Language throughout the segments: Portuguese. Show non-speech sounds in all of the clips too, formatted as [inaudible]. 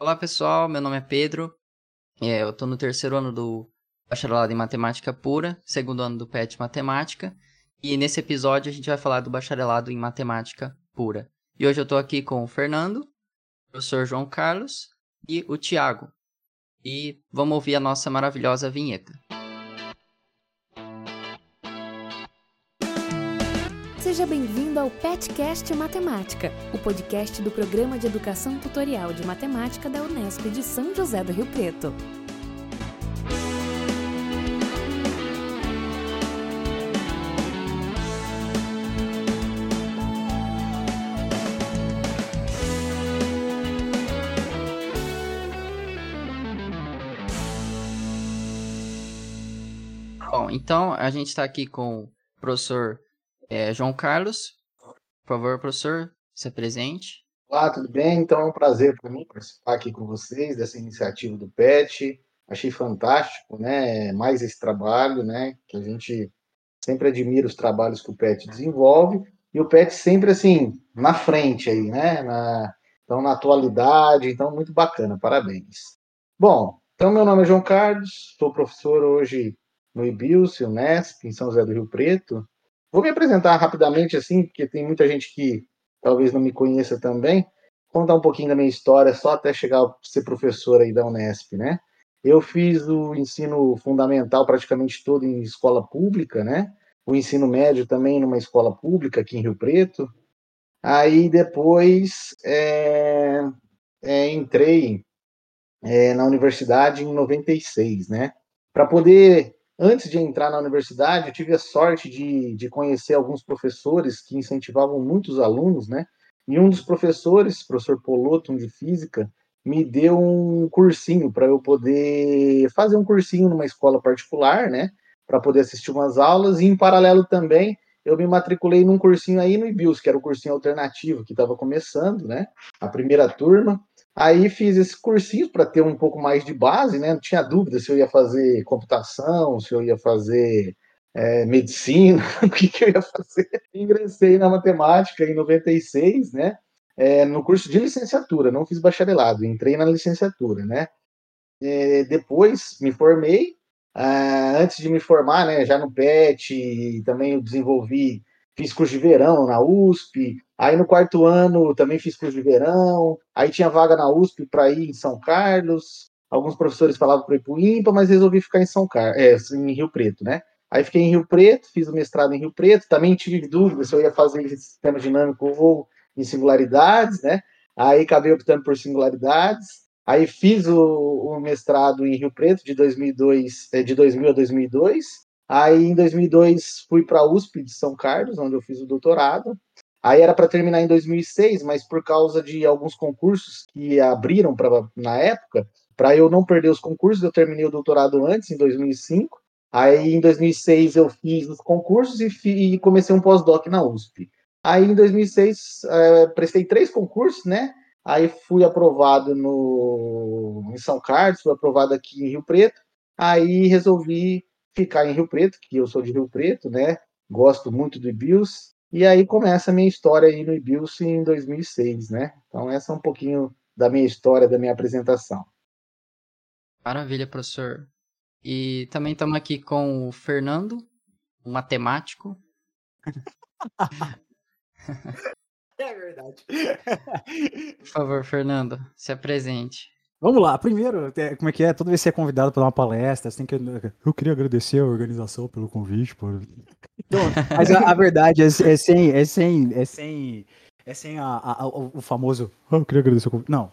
Olá pessoal, meu nome é Pedro. É, eu estou no terceiro ano do bacharelado em matemática pura, segundo ano do PET Matemática. E nesse episódio a gente vai falar do bacharelado em matemática pura. E hoje eu estou aqui com o Fernando, o professor João Carlos e o Tiago. E vamos ouvir a nossa maravilhosa vinheta. Seja bem-vindo ao PetCast Matemática, o podcast do Programa de Educação Tutorial de Matemática da Unesp de São José do Rio Preto. Bom, então a gente está aqui com o professor é, João Carlos. Por favor, professor, se apresente. Olá, tudo bem? Então é um prazer para mim participar aqui com vocês dessa iniciativa do PET. Achei fantástico, né? Mais esse trabalho, né? Que a gente sempre admira os trabalhos que o PET desenvolve e o PET sempre assim na frente aí, né? Na, então na atualidade, então muito bacana, parabéns. Bom, então meu nome é João Carlos, sou professor hoje no IBILS, Unesp, em São José do Rio Preto. Vou me apresentar rapidamente assim, porque tem muita gente que talvez não me conheça também. Contar um pouquinho da minha história, só até chegar a ser professor aí da Unesp, né? Eu fiz o ensino fundamental praticamente todo em escola pública, né? O ensino médio também numa escola pública aqui em Rio Preto. Aí depois é, é, entrei é, na universidade em 96, né? Para poder antes de entrar na universidade, eu tive a sorte de, de conhecer alguns professores que incentivavam muitos alunos, né? E um dos professores, professor Poloto, de física, me deu um cursinho para eu poder fazer um cursinho numa escola particular, né? Para poder assistir umas aulas, e em paralelo também eu me matriculei num cursinho aí no IBIUS, que era o cursinho alternativo que estava começando, né? A primeira turma. Aí fiz esse cursinho para ter um pouco mais de base, né? Não tinha dúvida se eu ia fazer computação, se eu ia fazer é, medicina, [laughs] o que, que, eu ia fazer. Ingressei na matemática em 96, né? É, no curso de licenciatura, não fiz bacharelado, entrei na licenciatura, né? É, depois me formei. Ah, antes de me formar, né, já no PET, também eu desenvolvi fiz curso de verão na USP, aí no quarto ano também fiz curso de verão, aí tinha vaga na USP para ir em São Carlos, alguns professores falavam para ir para o IMPA, mas resolvi ficar em São Carlos, é, em Rio Preto, né? Aí fiquei em Rio Preto, fiz o mestrado em Rio Preto, também tive dúvida se eu ia fazer sistema dinâmico ou em singularidades, né? Aí acabei optando por singularidades. Aí fiz o, o mestrado em Rio Preto de 2002, é, de 2000 a 2002. Aí em 2002 fui para a USP de São Carlos, onde eu fiz o doutorado. Aí era para terminar em 2006, mas por causa de alguns concursos que abriram pra, na época, para eu não perder os concursos, eu terminei o doutorado antes, em 2005. Aí em 2006 eu fiz os concursos e, e comecei um pós-doc na USP. Aí em 2006 é, prestei três concursos, né? Aí fui aprovado no, em São Carlos, fui aprovado aqui em Rio Preto. Aí resolvi ficar em Rio Preto, que eu sou de Rio Preto, né? Gosto muito do Ibius. E aí começa a minha história aí no Ibius em 2006, né? Então essa é um pouquinho da minha história, da minha apresentação. Maravilha, professor. E também estamos aqui com o Fernando, um matemático. [laughs] é verdade. Por favor, Fernando, se apresente. Vamos lá, primeiro, como é que é? Toda vez que você é convidado para uma palestra, você tem que. Eu queria agradecer a organização pelo convite. Por... [laughs] Então, mas a, a, verdade é, é, sem. É sem. É sem. É sem a, a, o famoso. eu queria agradecer o convite. Não.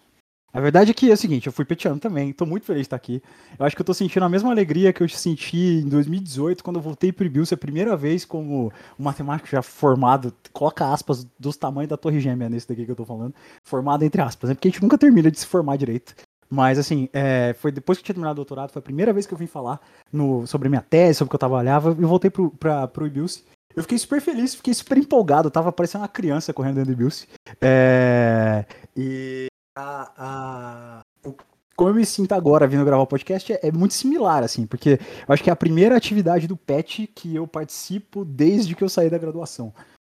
A verdade é que é o seguinte, eu fui petiano também, tô muito feliz de estar aqui. Eu acho que eu tô sentindo a mesma alegria que eu senti em 2018, quando eu voltei pro Bills a primeira vez como um matemático já formado, coloca aspas dos tamanhos da torre gêmea nesse daqui que eu tô falando, formado entre aspas, né? Porque a gente nunca termina de se formar direito. Mas, assim, é, foi depois que eu tinha terminado o doutorado, foi a primeira vez que eu vim falar no, sobre minha tese, sobre o que eu trabalhava, e voltei pro, pra, pro IBILS. Eu fiquei super feliz, fiquei super empolgado, tava parecendo uma criança correndo dentro do IBILS. É, e a, a, como eu me sinto agora vindo gravar o podcast é, é, muito similar, assim, porque eu acho que é a primeira atividade do PET que eu participo desde que eu saí da graduação.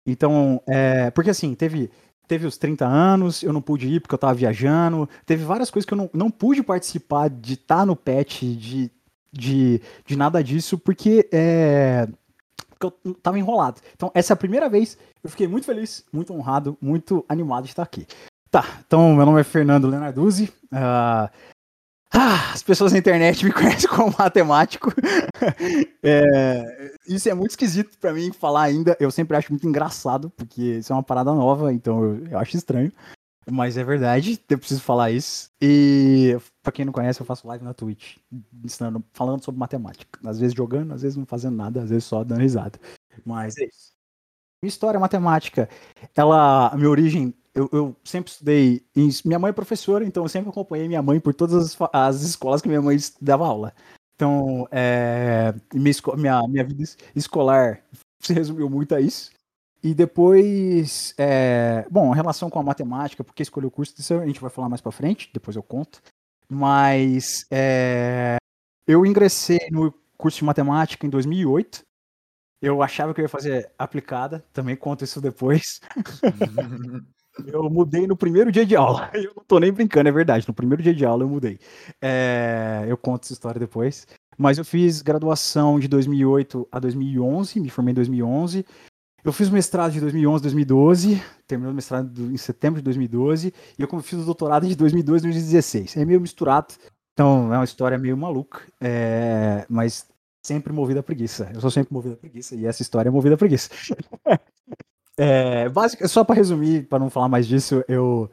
Então, é, porque assim, teve teve os 30 anos, eu não pude ir porque eu tava viajando. Teve várias coisas que eu não, não pude participar de estar tá no pet, de, de, de nada disso, porque é. Porque eu tava enrolado. Então, essa é a primeira vez. Eu fiquei muito feliz, muito honrado, muito animado de estar aqui. Tá, então meu nome é Fernando Lenarduzzi. Uh, ah, as pessoas na internet me [laughs] conhecem como matemático. [laughs] é, isso é muito esquisito para mim falar ainda. Eu sempre acho muito engraçado, porque isso é uma parada nova, então eu, eu acho estranho. Mas é verdade, eu preciso falar isso. E pra quem não conhece, eu faço live na Twitch, ensinando, falando sobre matemática. Às vezes jogando, às vezes não fazendo nada, às vezes só dando risada. Mas é isso. Minha história matemática, ela, minha origem eu, eu, sempre estudei. Em, minha mãe é professora, então eu sempre acompanhei minha mãe por todas as, as escolas que minha mãe dava aula. Então, é, minha, minha, minha vida escolar [laughs] se resumiu muito a isso. E depois, é, bom, a relação com a matemática, porque escolhi o curso, a gente vai falar mais pra frente, depois eu conto. Mas é, eu ingressei no curso de matemática em 2008. Eu achava que eu ia fazer aplicada, também conto isso depois. [laughs] Eu mudei no primeiro dia de aula. [laughs] Eu não tô nem brincando, é verdade. No primeiro dia de aula eu mudei. É, eu conto essa história depois. Mas eu fiz graduação de 2008 a 2011, me formei em 2011. Eu fiz mestrado de 2011 a 2012, terminei o mestrado em setembro de 2012, e eu fiz o doutorado de 2012 a 2016. É meio misturado, então é uma história meio maluca, é, mas sempre movida a preguiça. Eu sou sempre movido a preguiça, e essa história é movida a preguiça. [laughs] É, básico, só para resumir, para não falar mais disso, eu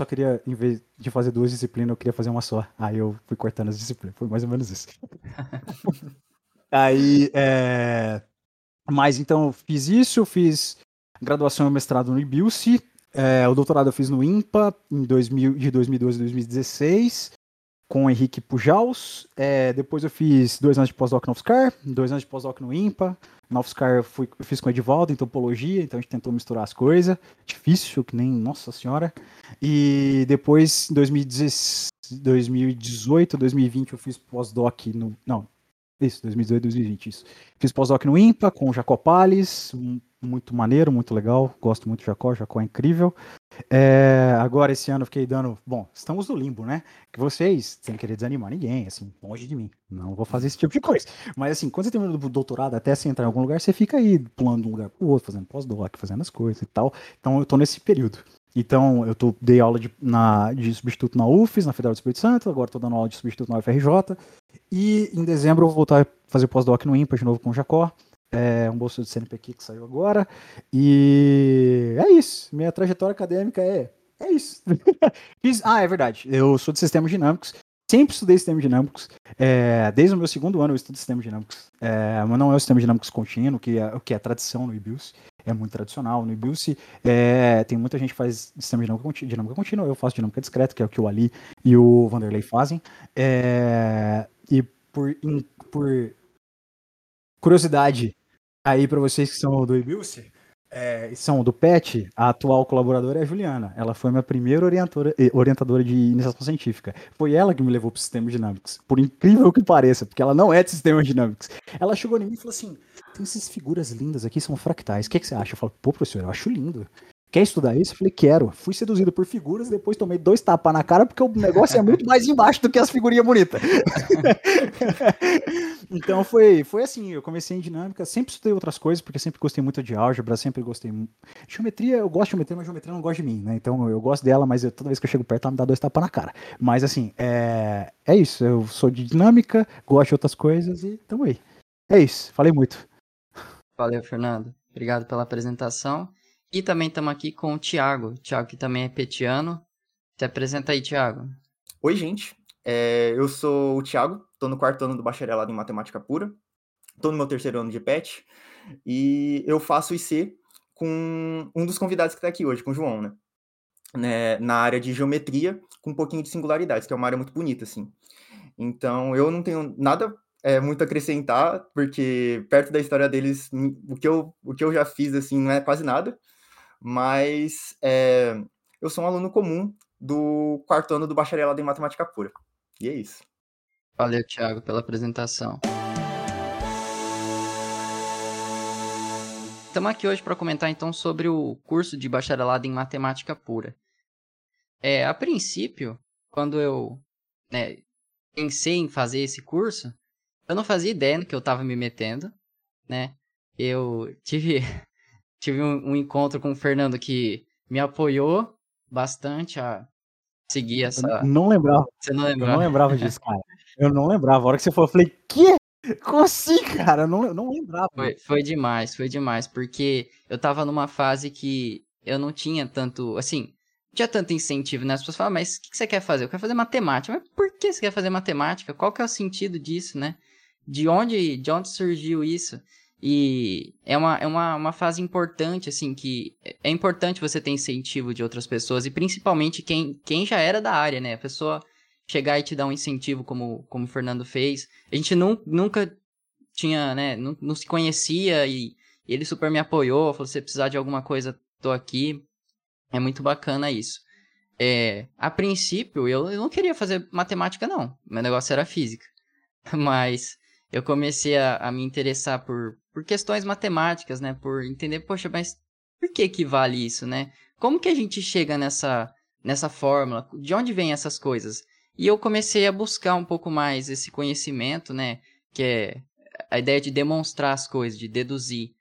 só queria, em vez de fazer duas disciplinas, eu queria fazer uma só. Aí eu fui cortando as disciplinas. Foi mais ou menos isso. [laughs] Aí, é... Mas então, fiz isso, fiz graduação e mestrado no IBILSE, é, o doutorado eu fiz no IMPA em 2000, de 2012 a 2016 com o Henrique Pujaus. É, depois eu fiz dois anos de pós-doc no UFSCar, dois anos de pós-doc no IMPA. No UFSCar eu, fui, eu fiz com o Edivaldo em topologia, então a gente tentou misturar as coisas. Difícil, que nem, nossa senhora. E depois, em 2018, 2020, eu fiz pós-doc no... Não, isso, 2018, 2020, isso. Fiz pós-doc no IMPA com o Jacopales, muito maneiro, muito legal. Gosto muito do Jacó, Jacó é incrível. É, agora, esse ano, eu fiquei dando. Bom, estamos no limbo, né? Que vocês, sem querer desanimar ninguém, assim, longe de mim. Não vou fazer esse tipo de coisa. Mas, assim, quando você termina o doutorado, até você entrar em algum lugar, você fica aí pulando de um lugar pro outro, fazendo pós-doc, fazendo as coisas e tal. Então, eu tô nesse período. Então, eu tô, dei aula de, na, de substituto na UFES, na Federal do Espírito Santo, agora tô dando aula de substituto na UFRJ. E em dezembro eu vou voltar a fazer pós-doc no IMPA de novo com o Jacó. É um bolso de CNPq que saiu agora. E é isso. Minha trajetória acadêmica é. É isso. [laughs] Ah, é verdade. Eu sou de sistemas dinâmicos. Sempre estudei sistemas dinâmicos. É, desde o meu segundo ano eu estudo sistemas dinâmicos. É, mas não é o sistema dinâmicos contínuo, que é que é tradição no IBIUS. É muito tradicional. No IBIUS é, tem muita gente que faz sistema dinâmica, dinâmica contínua. Eu faço dinâmica discreta, que é o que o Ali e o Vanderlei fazem. É, e por, in, por curiosidade aí para vocês que são do Ibilce, é, são do PET, a atual colaboradora é a Juliana. Ela foi minha primeira eh, orientadora de iniciação científica. Foi ela que me levou para sistemas dinâmicos. Por incrível que pareça, porque ela não é de sistemas dinâmicos. Ela chegou em mim e falou assim: tem essas figuras lindas aqui, são fractais. O que, que você acha? Eu falo, pô, professor, eu acho lindo. Quer estudar isso? Eu falei, quero. Fui seduzido por figuras, depois tomei dois tapas na cara, porque o negócio é muito mais embaixo do que as figurinhas bonitas. [laughs] então foi, foi assim, eu comecei em dinâmica, sempre estudei outras coisas, porque sempre gostei muito de álgebra, sempre gostei. Geometria, eu gosto de geometria, mas geometria não gosta de mim, né? Então eu gosto dela, mas eu, toda vez que eu chego perto, ela me dá dois tapas na cara. Mas assim, é, é isso. Eu sou de dinâmica, gosto de outras coisas e tamo aí. É isso, falei muito. Valeu, Fernando. Obrigado pela apresentação. E também estamos aqui com o Thiago. O Thiago que também é petiano. Se apresenta aí, Thiago. Oi, gente. É, eu sou o Thiago, estou no quarto ano do bacharelado em matemática pura. Estou no meu terceiro ano de PET. E eu faço IC com um dos convidados que está aqui hoje, com o João, né? né? Na área de geometria, com um pouquinho de singularidades, que é uma área muito bonita, assim. Então, eu não tenho nada é, muito acrescentar, porque perto da história deles, o que eu, o que eu já fiz, assim, não é quase nada mas é, eu sou um aluno comum do quarto ano do bacharelado em matemática pura. E é isso. Valeu, Thiago, pela apresentação. estamos aqui hoje para comentar então sobre o curso de bacharelado em matemática pura. É, a princípio, quando eu né, pensei em fazer esse curso, eu não fazia ideia no que eu estava me metendo, né? Eu tive, tive um, um, encontro com o Fernando que me apoiou bastante a seguir essa. Eu não lembrava. Você não lembrava? Eu não lembrava disso, cara. [laughs] Eu não lembrava. A hora que você falou, eu falei, que? Como assim, cara? Eu não, eu não lembrava. Foi, foi demais, foi demais. Porque eu tava numa fase que eu não tinha tanto. Assim, tinha tanto incentivo, né? As pessoas falam, mas o que, que você quer fazer? Eu quero fazer matemática. Mas por que você quer fazer matemática? Qual que é o sentido disso, né? De onde, de onde surgiu isso? E é uma, é uma, uma fase importante, assim, que é importante você ter incentivo de outras pessoas, e principalmente quem, quem já era da área, né? A pessoa chegar e te dar um incentivo como, como o Fernando fez. A gente não, nunca tinha, né, não, não se conhecia e ele super me apoiou, falou, se precisar de alguma coisa, tô aqui. É muito bacana isso. É, a princípio, eu, eu não queria fazer matemática, não. Meu negócio era física. [laughs] Mas eu comecei a, a me interessar por, por questões matemáticas, né? Por entender, poxa, mas por que que vale isso, né? Como que a gente chega nessa, nessa fórmula? De onde vêm essas coisas? E eu comecei a buscar um pouco mais esse conhecimento, né? Que é a ideia de demonstrar as coisas, de deduzir.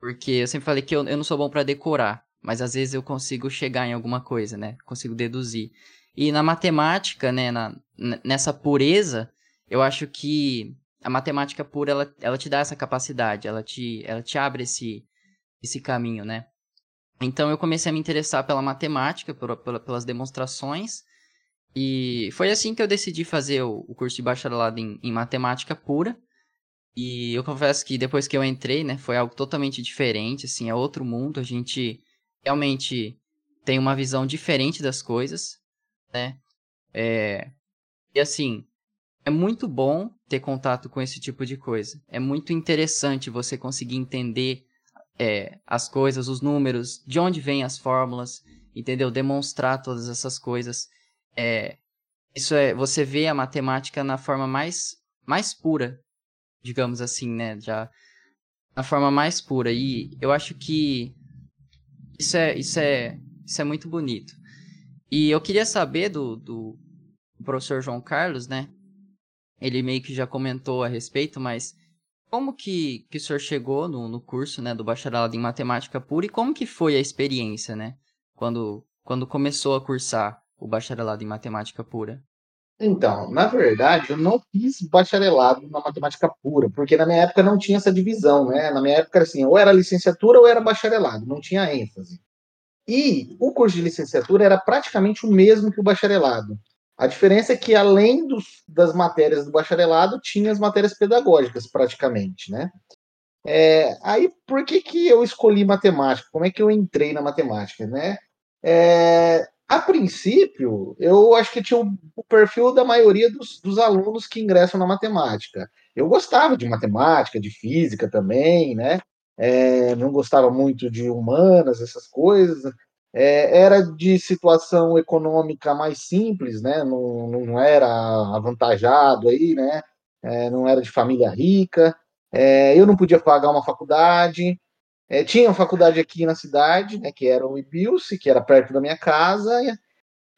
Porque eu sempre falei que eu, eu não sou bom para decorar, mas às vezes eu consigo chegar em alguma coisa, né? Consigo deduzir. E na matemática, né? Na, nessa pureza, eu acho que a matemática pura, ela, ela te dá essa capacidade, ela te, ela te abre esse, esse caminho, né? Então eu comecei a me interessar pela matemática, por, por, pelas demonstrações, e foi assim que eu decidi fazer o, o curso de bacharelado em, em, matemática pura. E eu confesso que depois que eu entrei, né, foi algo totalmente diferente, assim, é outro mundo. A gente realmente tem uma visão diferente das coisas, né? É... E assim, é muito bom ter contato com esse tipo de coisa. É muito interessante você conseguir entender é, as coisas, os números, de onde vêm as fórmulas, entendeu? Demonstrar todas essas coisas é, isso é, você vê a matemática na forma mais, mais pura, digamos assim, né? Já na forma mais pura. E eu acho que isso é, isso é, isso é muito bonito. E eu queria saber do, do professor João Carlos, né? Ele meio que já comentou a respeito, mas como que, que o senhor chegou no, no curso, né, do bacharelado em matemática pura e como que foi a experiência, né? Quando, quando começou a cursar o bacharelado em matemática pura? Então, na verdade, eu não fiz bacharelado na matemática pura, porque na minha época não tinha essa divisão, né? Na minha época era assim, ou era licenciatura ou era bacharelado, não tinha ênfase. E o curso de licenciatura era praticamente o mesmo que o bacharelado. A diferença é que, além dos, das matérias do bacharelado, tinha as matérias pedagógicas, praticamente, né? É, aí, por que, que eu escolhi matemática? Como é que eu entrei na matemática, né? É, a princípio, eu acho que tinha o perfil da maioria dos, dos, alunos que ingressam na matemática. Eu gostava de matemática, de física também, né? É, não gostava muito de humanas, essas coisas. É, era de situação econômica mais simples, né? Não, não era avantajado aí, né? É, não era de família rica. É, eu não podia pagar uma faculdade. É, tinha uma faculdade aqui na cidade, né, que era o Ibilce, que era perto da minha casa,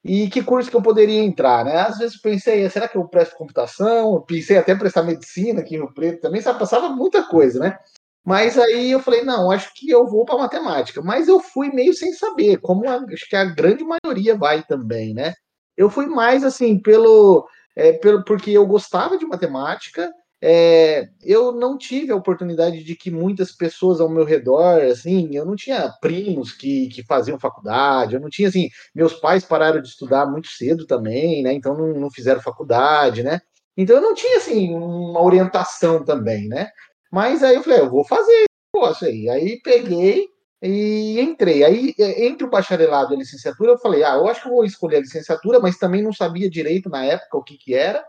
e que curso que eu poderia entrar, né? Às vezes pensei, será que eu presto computação? Eu pensei até prestar medicina aqui no Preto também, sabe? Passava muita coisa, né? Mas aí eu falei, não, acho que eu vou para matemática. Mas eu fui meio sem saber, como a, acho que a grande maioria vai também, né? Eu fui mais assim pelo, é, pelo porque eu gostava de matemática é, eu não tive a oportunidade de que muitas pessoas ao meu redor, assim, eu não tinha primos que, que faziam faculdade, eu não tinha, assim, meus pais pararam de estudar muito cedo também, né, então não, não fizeram faculdade, né, então eu não tinha, assim, uma orientação também, né, mas aí eu falei, eu vou fazer esse aí, aí peguei e entrei, aí entre o bacharelado e a licenciatura eu falei, ah, eu acho que eu vou escolher a licenciatura, mas também não sabia direito na época o que que era,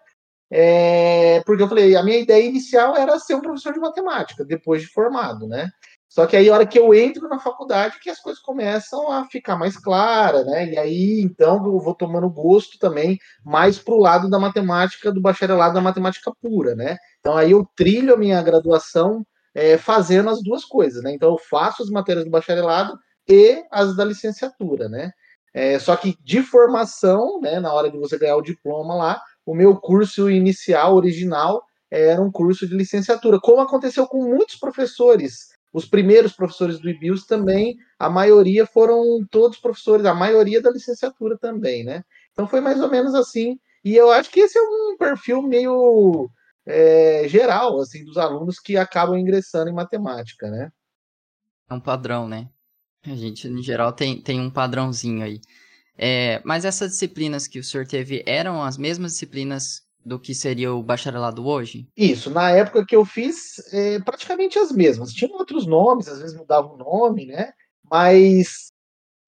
é, porque eu falei, a minha ideia inicial era ser um professor de matemática, depois de formado, né? Só que aí, a hora que eu entro na faculdade, que as coisas começam a ficar mais claras, né? E aí, então, eu vou tomando gosto também mais para o lado da matemática, do bacharelado da matemática pura, né? Então, aí eu trilho a minha graduação é, fazendo as duas coisas, né? Então eu faço as matérias do bacharelado e as da licenciatura, né? É, só que de formação, né, na hora de você ganhar o diploma lá, o meu curso inicial, original, era um curso de licenciatura, como aconteceu com muitos professores. Os primeiros professores do IBIUS também, a maioria foram todos professores, a maioria da licenciatura também, né? Então foi mais ou menos assim. E eu acho que esse é um perfil meio é, geral, assim, dos alunos que acabam ingressando em matemática, né? É um padrão, né? A gente, em geral, tem, tem um padrãozinho aí. É, mas essas disciplinas que o senhor teve eram as mesmas disciplinas do que seria o bacharelado hoje? Isso, na época que eu fiz, é, praticamente as mesmas. Tinham outros nomes, às vezes mudava o nome, né? Mas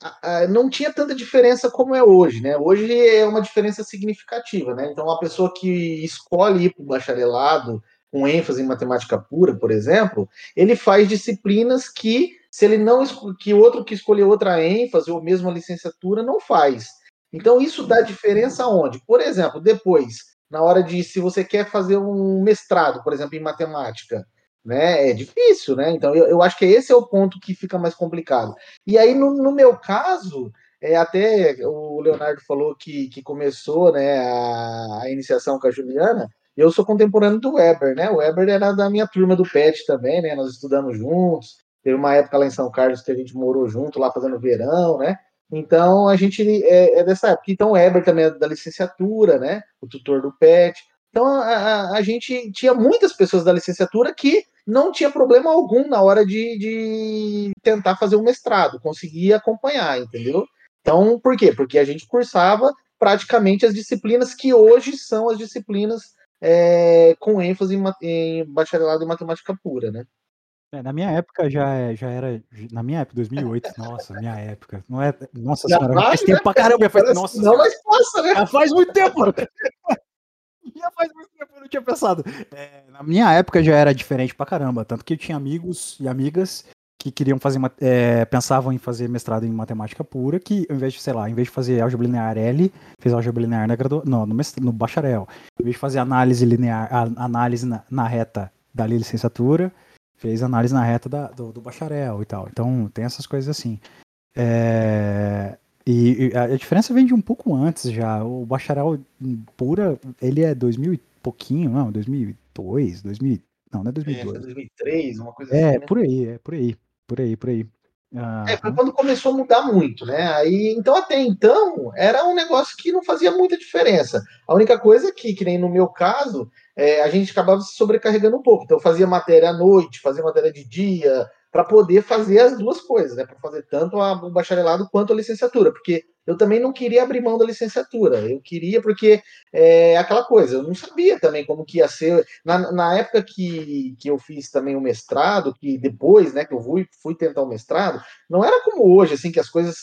a, a, não tinha tanta diferença como é hoje, né? Hoje é uma diferença significativa, né? Então, a pessoa que escolhe ir para o bacharelado com ênfase em matemática pura, por exemplo, ele faz disciplinas que se ele não que outro que escolheu outra ênfase ou mesmo a licenciatura não faz. Então isso dá diferença onde? Por exemplo, depois, na hora de se você quer fazer um mestrado, por exemplo, em matemática, né? É difícil, né? Então eu, eu acho que esse é o ponto que fica mais complicado. E aí, no, no meu caso, é, até o Leonardo falou que, que começou né, a, a iniciação com a Juliana. Eu sou contemporâneo do Weber, né? O Weber era da minha turma do PET também, né? Nós estudamos juntos. Teve uma época lá em São Carlos que a gente morou junto, lá fazendo verão, né? Então a gente é, é dessa época. Então o Eber também é da licenciatura, né? O tutor do PET. Então a, a, a, gente tinha muitas pessoas da licenciatura que não tinha problema algum na hora de, de tentar fazer um mestrado, conseguia acompanhar, entendeu? Então, por quê? Porque a gente cursava praticamente as disciplinas que hoje são as disciplinas é, com ênfase em, em bacharelado em matemática pura, né? É, na minha época já, é, já era. Na minha época, 2008. Nossa, minha época. Não é, nossa já senhora, faz, tempo né? pra caramba. Faz, nossa, não, mas passa, né? Já faz muito tempo. [laughs] já faz muito tempo, eu não tinha pensado. É, na minha época já era diferente pra caramba. Tanto que eu tinha amigos e amigas que queriam fazer. É, pensavam em fazer mestrado em matemática pura, que ao invés de, sei lá, em vez de fazer álgebra linear L, fez álgebra linear na gradua, não, no, no bacharel. Em vez de fazer análise linear, análise na, na reta da licenciatura fez análise na reta da, do, do, bacharel e tal. Então tem essas coisas assim. É, e, e, a diferença vem de um pouco antes já. O bacharel pura, ele é 2000 e pouquinho, não, 2002, 2000, não, não é 2002. É, 2003, uma coisa é, assim. É, né? por aí, é por aí, por aí, por aí. Ah, é, foi quando começou a mudar muito, né? Aí, então, até então, era um negócio que não fazia muita diferença. A única coisa que, que nem no meu caso, é, a gente acabava se sobrecarregando um pouco. Então, eu fazia matéria à noite, fazia matéria de dia, para poder fazer as duas coisas, né? Para fazer tanto o bacharelado quanto a licenciatura, porque eu também não queria abrir mão da licenciatura. Eu queria porque é aquela coisa, eu não sabia também como que ia ser. Na, na época que, que eu fiz também o mestrado, que depois, né, que eu fui, fui tentar o mestrado, não era como hoje, assim, que as coisas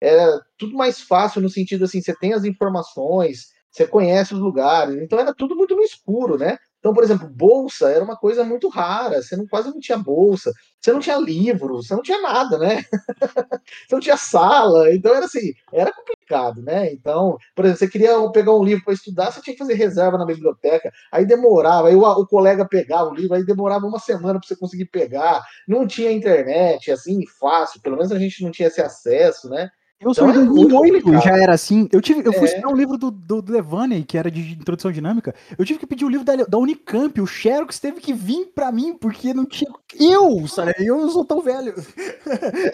era tudo mais fácil no sentido assim, você tem as informações, você conhece os lugares, então era tudo muito no escuro, né? Então, por exemplo, bolsa era uma coisa muito rara, você não, quase não tinha bolsa, você não tinha livro, você não tinha nada, né? [laughs] você não tinha sala, então era assim, era complicado, né? Então, por exemplo, você queria pegar um livro para estudar, você tinha que fazer reserva na biblioteca, aí demorava, aí o, o colega pegava o livro, aí demorava uma semana para você conseguir pegar, não tinha internet, assim, fácil, pelo menos a gente não tinha esse acesso, né? Eu sou então, em 2008, já era assim. Eu, tive, eu fui é. estudar um livro do, do, do Levane, que era de introdução dinâmica. Eu tive que pedir o livro da, da Unicamp. O Xerox teve que vir pra mim, porque não tinha. Eu, sabe? Eu não sou tão velho.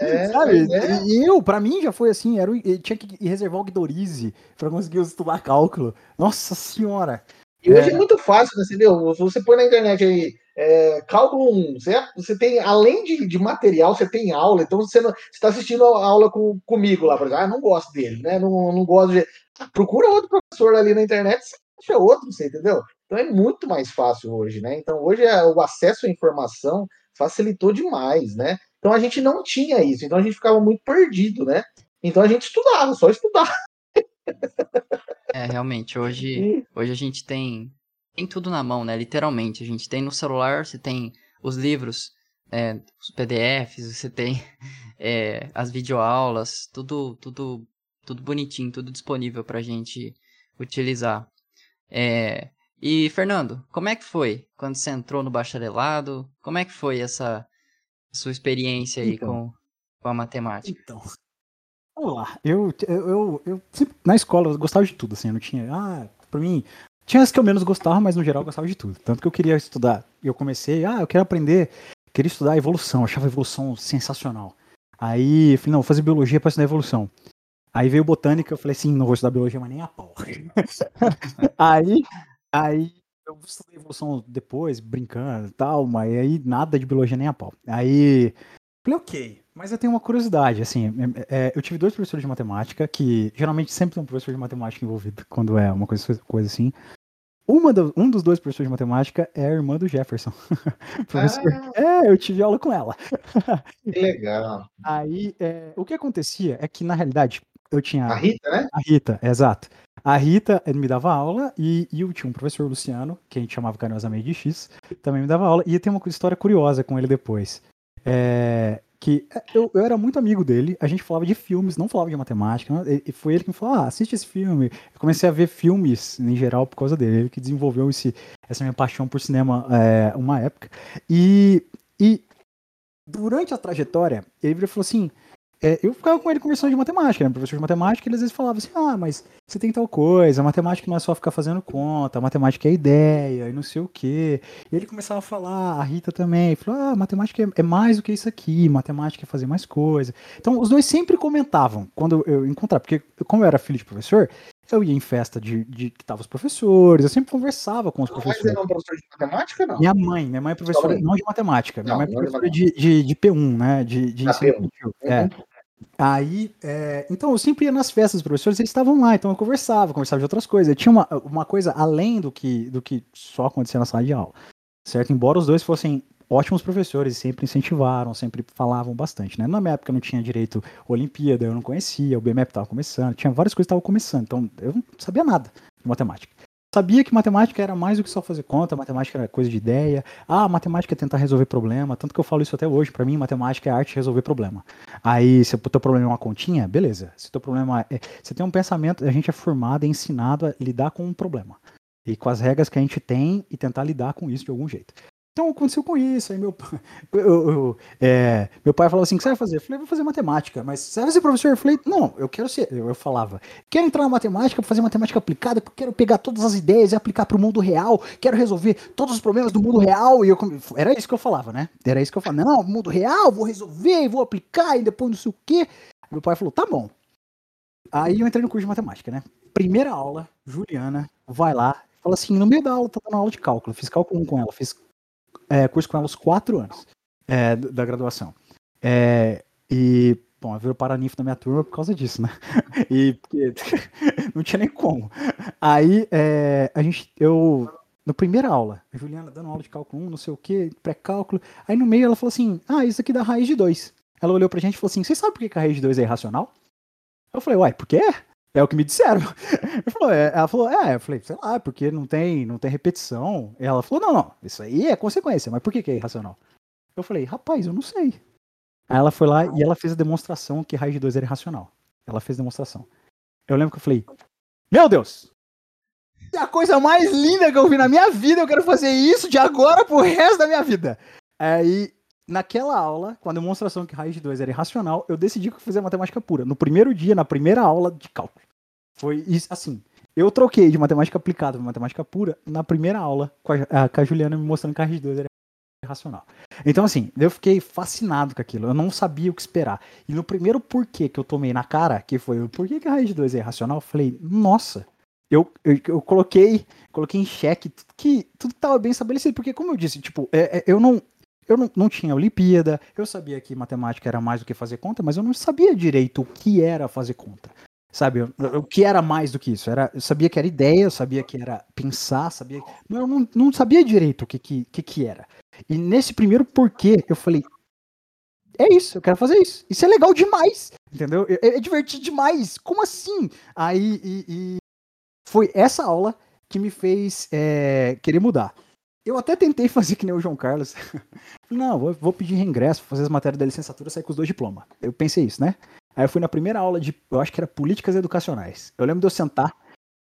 É, [laughs] sabe? É. Eu, pra mim, já foi assim. Era, eu tinha que reservar o Guidorize pra conseguir estudar cálculo. Nossa senhora. E hoje é, é muito fácil, né? Você, viu? você põe na internet aí é, cálculo 1, você, você tem, além de, de, material, você tem aula, então você está assistindo a aula com, comigo lá, por exemplo, ah, não gosto dele, né? Não, não gosto de. Procura outro professor ali na internet, você acha outro, você entendeu? Então é muito mais fácil hoje, né? Então hoje é, o acesso à informação facilitou demais, né? Então a gente não tinha isso, então a gente ficava muito perdido, né? Então a gente estudava, só estudava. É, realmente, hoje, hoje a gente tem, tem tudo na mão, né? Literalmente. A gente tem no celular, você tem os livros, é, os PDFs, você tem [laughs] é, as videoaulas, tudo, tudo, tudo bonitinho, tudo disponível pra gente utilizar. É, E, Fernando, como é que foi quando você entrou no bacharelado? Como é que foi essa sua experiência aí Então. com, com a matemática? Então. Vamos lá. Eu, eu, eu, eu sempre- na escola eu gostava de tudo, assim, eu não tinha. Ah, pra mim. Tinha as que eu menos gostava, mas no geral eu gostava de tudo. Tanto que eu queria estudar. E eu comecei, ah, eu quero aprender. Queria estudar evolução, achava evolução sensacional. Aí eu falei, não, vou fazer biologia pra estudar evolução. Aí veio botânica, eu falei assim, não vou estudar biologia, mas nem a pau. [laughs] aí, aí eu estudei evolução depois, brincando e tal, mas aí nada de biologia nem a pau. Aí Falei, ok, mas eu tenho uma curiosidade, assim, é, é, eu tive dois professores de matemática, que geralmente sempre tem um professor de matemática envolvido, quando é uma coisa, coisa assim. Uma do- um dos dois professores de matemática é a irmã do Jefferson. [laughs] Professor- Ah, É, eu tive aula com ela. que legal. Aí, é, o que acontecia é que, na realidade, eu tinha A Rita, né? a Rita, exato. A Rita eh, me dava aula e, e eu tinha um professor Luciano, que a gente chamava carinhosamente de X, também me dava aula. E tem uma história curiosa com ele depois. É, que eh, eu, eu era muito amigo dele, a gente falava de filmes, não falava de matemática. E foi ele que me falou: ah, assiste esse filme. Eu comecei a ver filmes em geral por causa dele. Ele que desenvolveu esse, essa minha paixão por cinema é, uma época. E, e durante a trajetória, ele falou assim: é, eu ficava com ele conversando de matemática, né? Professor de matemática, ele às vezes falava assim: ah, mas você tem tal coisa, matemática não é só ficar fazendo conta, matemática é ideia e não sei o quê. E ele começava a falar, a Rita também, falou: ah, matemática é, é mais do que isso aqui, matemática é fazer mais coisa. Então, os dois sempre comentavam quando eu encontrava, porque como eu era filho de professor, eu ia em festa de, de que estavam os professores, eu sempre conversava com os Mas professores. ele é um professor de matemática, não? Minha mãe, minha mãe é professora não de matemática, minha Não, mãe é não de professora de, de, de P1, né? De, de Ah, ensino P1. infantil. É. Aí, é, então eu sempre ia nas festas dos professores, eles estavam lá, então eu conversava, conversava de outras coisas. Tinha uma, uma coisa além do que, do que só acontecia na sala de aula, certo? Embora os dois fossem ótimos professores, sempre incentivaram, sempre falavam bastante, né? Na minha época não tinha direito Olimpíada, eu não conhecia, o BMEP estava começando, tinha várias coisas que estavam começando, então eu não sabia nada de matemática. Sabia que matemática era mais do que só fazer conta, matemática era coisa de ideia. Ah, matemática é tentar resolver problema. Tanto que eu falo isso até hoje. Pra mim, matemática é arte de resolver problema. Aí, se o teu problema é uma continha, beleza. Se o teu problema é. Você tem um pensamento, a gente é formado, é ensinado a lidar com um problema. E com as regras que a gente tem e tentar lidar com isso de algum jeito. Então aconteceu com isso. Aí meu, [laughs] eu- eu- é, meu pai falou assim: o que você vai fazer? Eu falei, vou fazer matemática. Mas você vai ser professor? Eu falei, não, eu quero ser. Eu, eu falava, quero entrar na matemática, fazer matemática aplicada, porque quero pegar todas as ideias e aplicar para o mundo real, quero resolver todos os problemas do mundo real. E eu, era isso que eu falava, né? Era isso que eu falava, não, mundo real, vou resolver, vou aplicar e depois não sei o quê. Meu pai falou, tá bom. Aí eu entrei no curso de matemática, né? Primeira aula, Juliana vai lá, fala assim, no meio da aula, tá dando aula de cálculo, fiz cálculo 1 com ela, fiz é, curso com ela aos quatro anos é, da graduação. É, e, bom, eu virou paraninfo na minha turma por causa disso, né? [laughs] E porque [laughs] não tinha nem como. Aí, é, a gente, eu, na primeira aula, a Juliana dando aula de cálculo 1, não sei o que, pré-cálculo, aí no meio ela falou assim, ah, isso aqui dá raiz de 2. Ela olhou pra gente e falou assim, vocês sabem por que a raiz de 2 é irracional? Eu falei, uai, por quê? É o que me disseram. [laughs] Falei, é, ela falou, é, eu falei, sei lá, porque não tem, não tem repetição. Ela falou, não, não, isso aí é consequência, mas por que, que é irracional? Eu falei, rapaz, eu não sei. Aí ela foi lá e ela fez a demonstração que raiz de 2 era irracional. Ela fez a demonstração. Eu lembro que eu falei, meu Deus! É a coisa mais linda que eu vi na minha vida, eu quero fazer isso de agora pro resto da minha vida. Aí, naquela aula, com a demonstração que raiz de 2 era irracional, eu decidi que eu ia fazer matemática pura. No primeiro dia, na primeira aula de cálculo. Foi isso, assim. Eu troquei de matemática aplicada para matemática pura na primeira aula, com a, a- com a Juliana me mostrando que a raiz de 2 era irracional. Então, assim, eu fiquei fascinado com aquilo. Eu não sabia o que esperar. E no primeiro porquê que eu tomei na cara, que foi o porquê que a raiz de 2 é irracional, eu falei, nossa. Eu, eu, eu coloquei, coloquei em xeque tudo que tudo que tava bem estabelecido. Porque, como eu disse, tipo, é- é- eu não. Eu não, não tinha Olimpíada, eu sabia que matemática era mais do que fazer conta, mas eu não sabia direito o que era fazer conta. Sabe, o que era mais do que isso? Era, eu sabia que era ideia, eu sabia que era pensar, sabia. Mas eu não, não sabia direito o que, que, que, que era. E nesse primeiro porquê, eu falei: é isso, eu quero fazer isso. Isso é legal demais, entendeu? É, é divertido demais. Como assim? Aí e- e foi essa aula que me fez é, querer mudar. Eu até tentei fazer que nem o João Carlos. [laughs] Não, vou, vou pedir reingresso, fazer as matérias da licenciatura, sair com os dois diplomas. Eu pensei isso, né? Aí eu fui na primeira aula de, eu acho que era políticas educacionais. Eu lembro de eu sentar,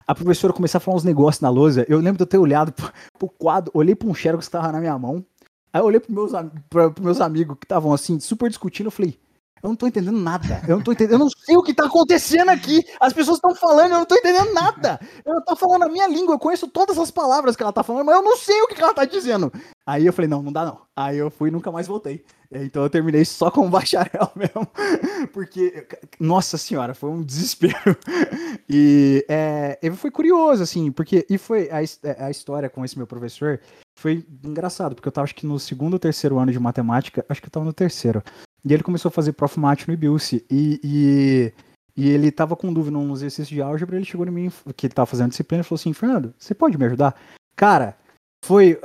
a professora começar a falar uns negócios na lousa, eu lembro de eu ter olhado pro, pro quadro, olhei pra um xerox que tava na minha mão, aí eu olhei pros meus, pros meus amigos que estavam assim, super discutindo, eu falei, eu não tô entendendo nada, eu não tô entendendo, eu não sei o que tá acontecendo aqui, as pessoas estão falando, eu não tô entendendo nada, ela tá falando a minha língua, eu conheço todas as palavras que ela tá falando, mas eu não sei o que ela tá dizendo. Aí eu falei, não, não dá não. Aí eu fui e nunca mais voltei. Então eu terminei só com bacharel [laughs] mesmo. Porque, nossa senhora, foi um desespero. E é, foi curioso, assim, porque. E foi a, a história com esse meu professor foi engraçado, porque eu tava acho que no segundo ou terceiro ano de matemática, acho que eu tava no terceiro. E ele começou a fazer prof mate no IBILSE. E, e, e ele tava com dúvida num exercício de álgebra, ele chegou em mim, que ele tava fazendo disciplina, e falou assim: Fernando, você pode me ajudar? Cara, foi.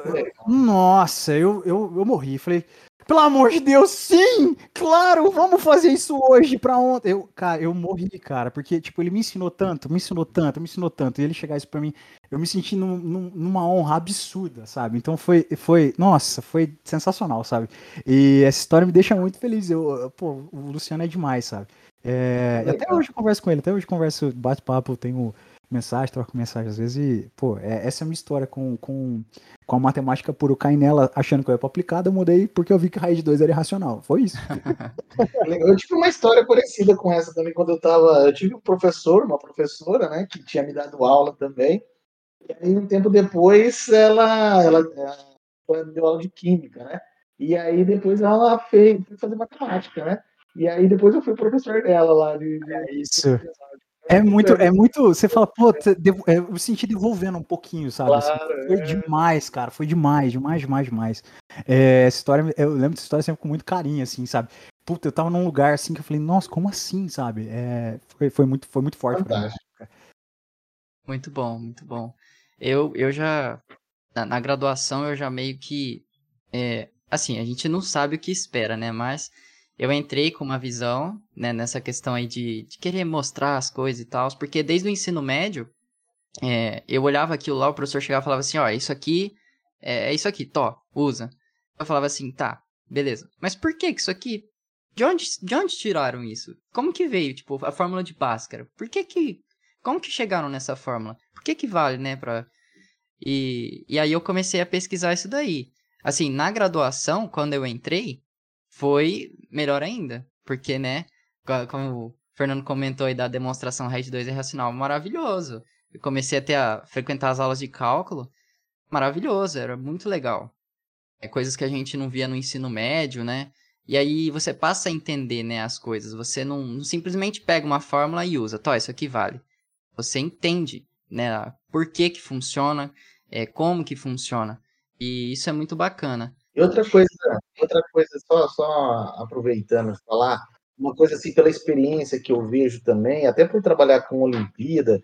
Nossa, eu, eu, eu morri. Falei, pelo amor de Deus, sim! Claro, vamos fazer isso hoje pra ontem. Eu, cara, eu morri, cara, porque, tipo, ele me ensinou tanto, me ensinou tanto, me ensinou tanto. E ele chegar isso pra mim, eu me senti num- num- numa honra absurda, sabe? Então foi, foi, nossa, foi sensacional, sabe? E essa história me deixa muito feliz. Eu, pô, o Luciano é demais, sabe? É, e até hoje eu converso com ele, até hoje eu converso, bate-papo, tenho mensagem, troco mensagem às vezes e, pô, é- essa é a minha história com, com, com a matemática pura. Eu caí nela achando que eu ia pra aplicada, eu mudei porque eu vi que raiz de 2 era irracional. Foi isso. [laughs] Eu tive uma história parecida com essa também quando eu tava. Eu tive um professor, uma professora, né, que tinha me dado aula também. E aí, um tempo depois, ela, ela, ela deu aula de química, né? E aí, depois, ela fez, foi fazer matemática, né? E aí, depois, eu fui professor dela lá. De, de- É isso. É muito, é muito. Você fala, pô, é, eu senti devolvendo um pouquinho, sabe? assim, Claro, foi é. demais, cara. Foi demais, demais, demais, demais. É, essa história, eu lembro dessa história sempre com muito carinho, assim, sabe? Puta, eu tava num lugar assim que eu falei, nossa, como assim, sabe? É, foi, foi, muito, foi muito forte pra mim. Fantástico. Muito bom, muito bom. Eu, eu já, na, na graduação, eu já meio que, é, assim, a gente não sabe o que espera, né? Mas eu entrei com uma visão, né, nessa questão aí de, de querer mostrar as coisas e tal, porque desde o ensino médio, é, eu olhava aquilo lá, o professor chegava e falava assim, ó, isso aqui, é, é isso aqui, tó, usa. Eu falava assim, tá, beleza. Mas por que que isso aqui, de onde, de onde tiraram isso? Como que veio, tipo, a fórmula de Bhaskara? Por que que como que chegaram nessa fórmula? Por que que vale, né, pra... E, e aí eu comecei a pesquisar isso daí. Assim, na graduação, quando eu entrei, foi melhor ainda. Porque, né, co- como o Fernando comentou aí da demonstração RED 2 irracional, maravilhoso. Eu comecei a, ter a frequentar as aulas de cálculo, maravilhoso, era muito legal. É coisas que a gente não via no ensino médio, né? E aí você passa a entender, né, as coisas. Você não, não simplesmente pega uma fórmula e usa. Tó, isso aqui vale você entende, né, por que que funciona, é, como que funciona. E isso é muito bacana. E outra coisa, outra coisa, só, só aproveitando falar, uma coisa assim, pela experiência que eu vejo também, até por trabalhar com Olimpíada,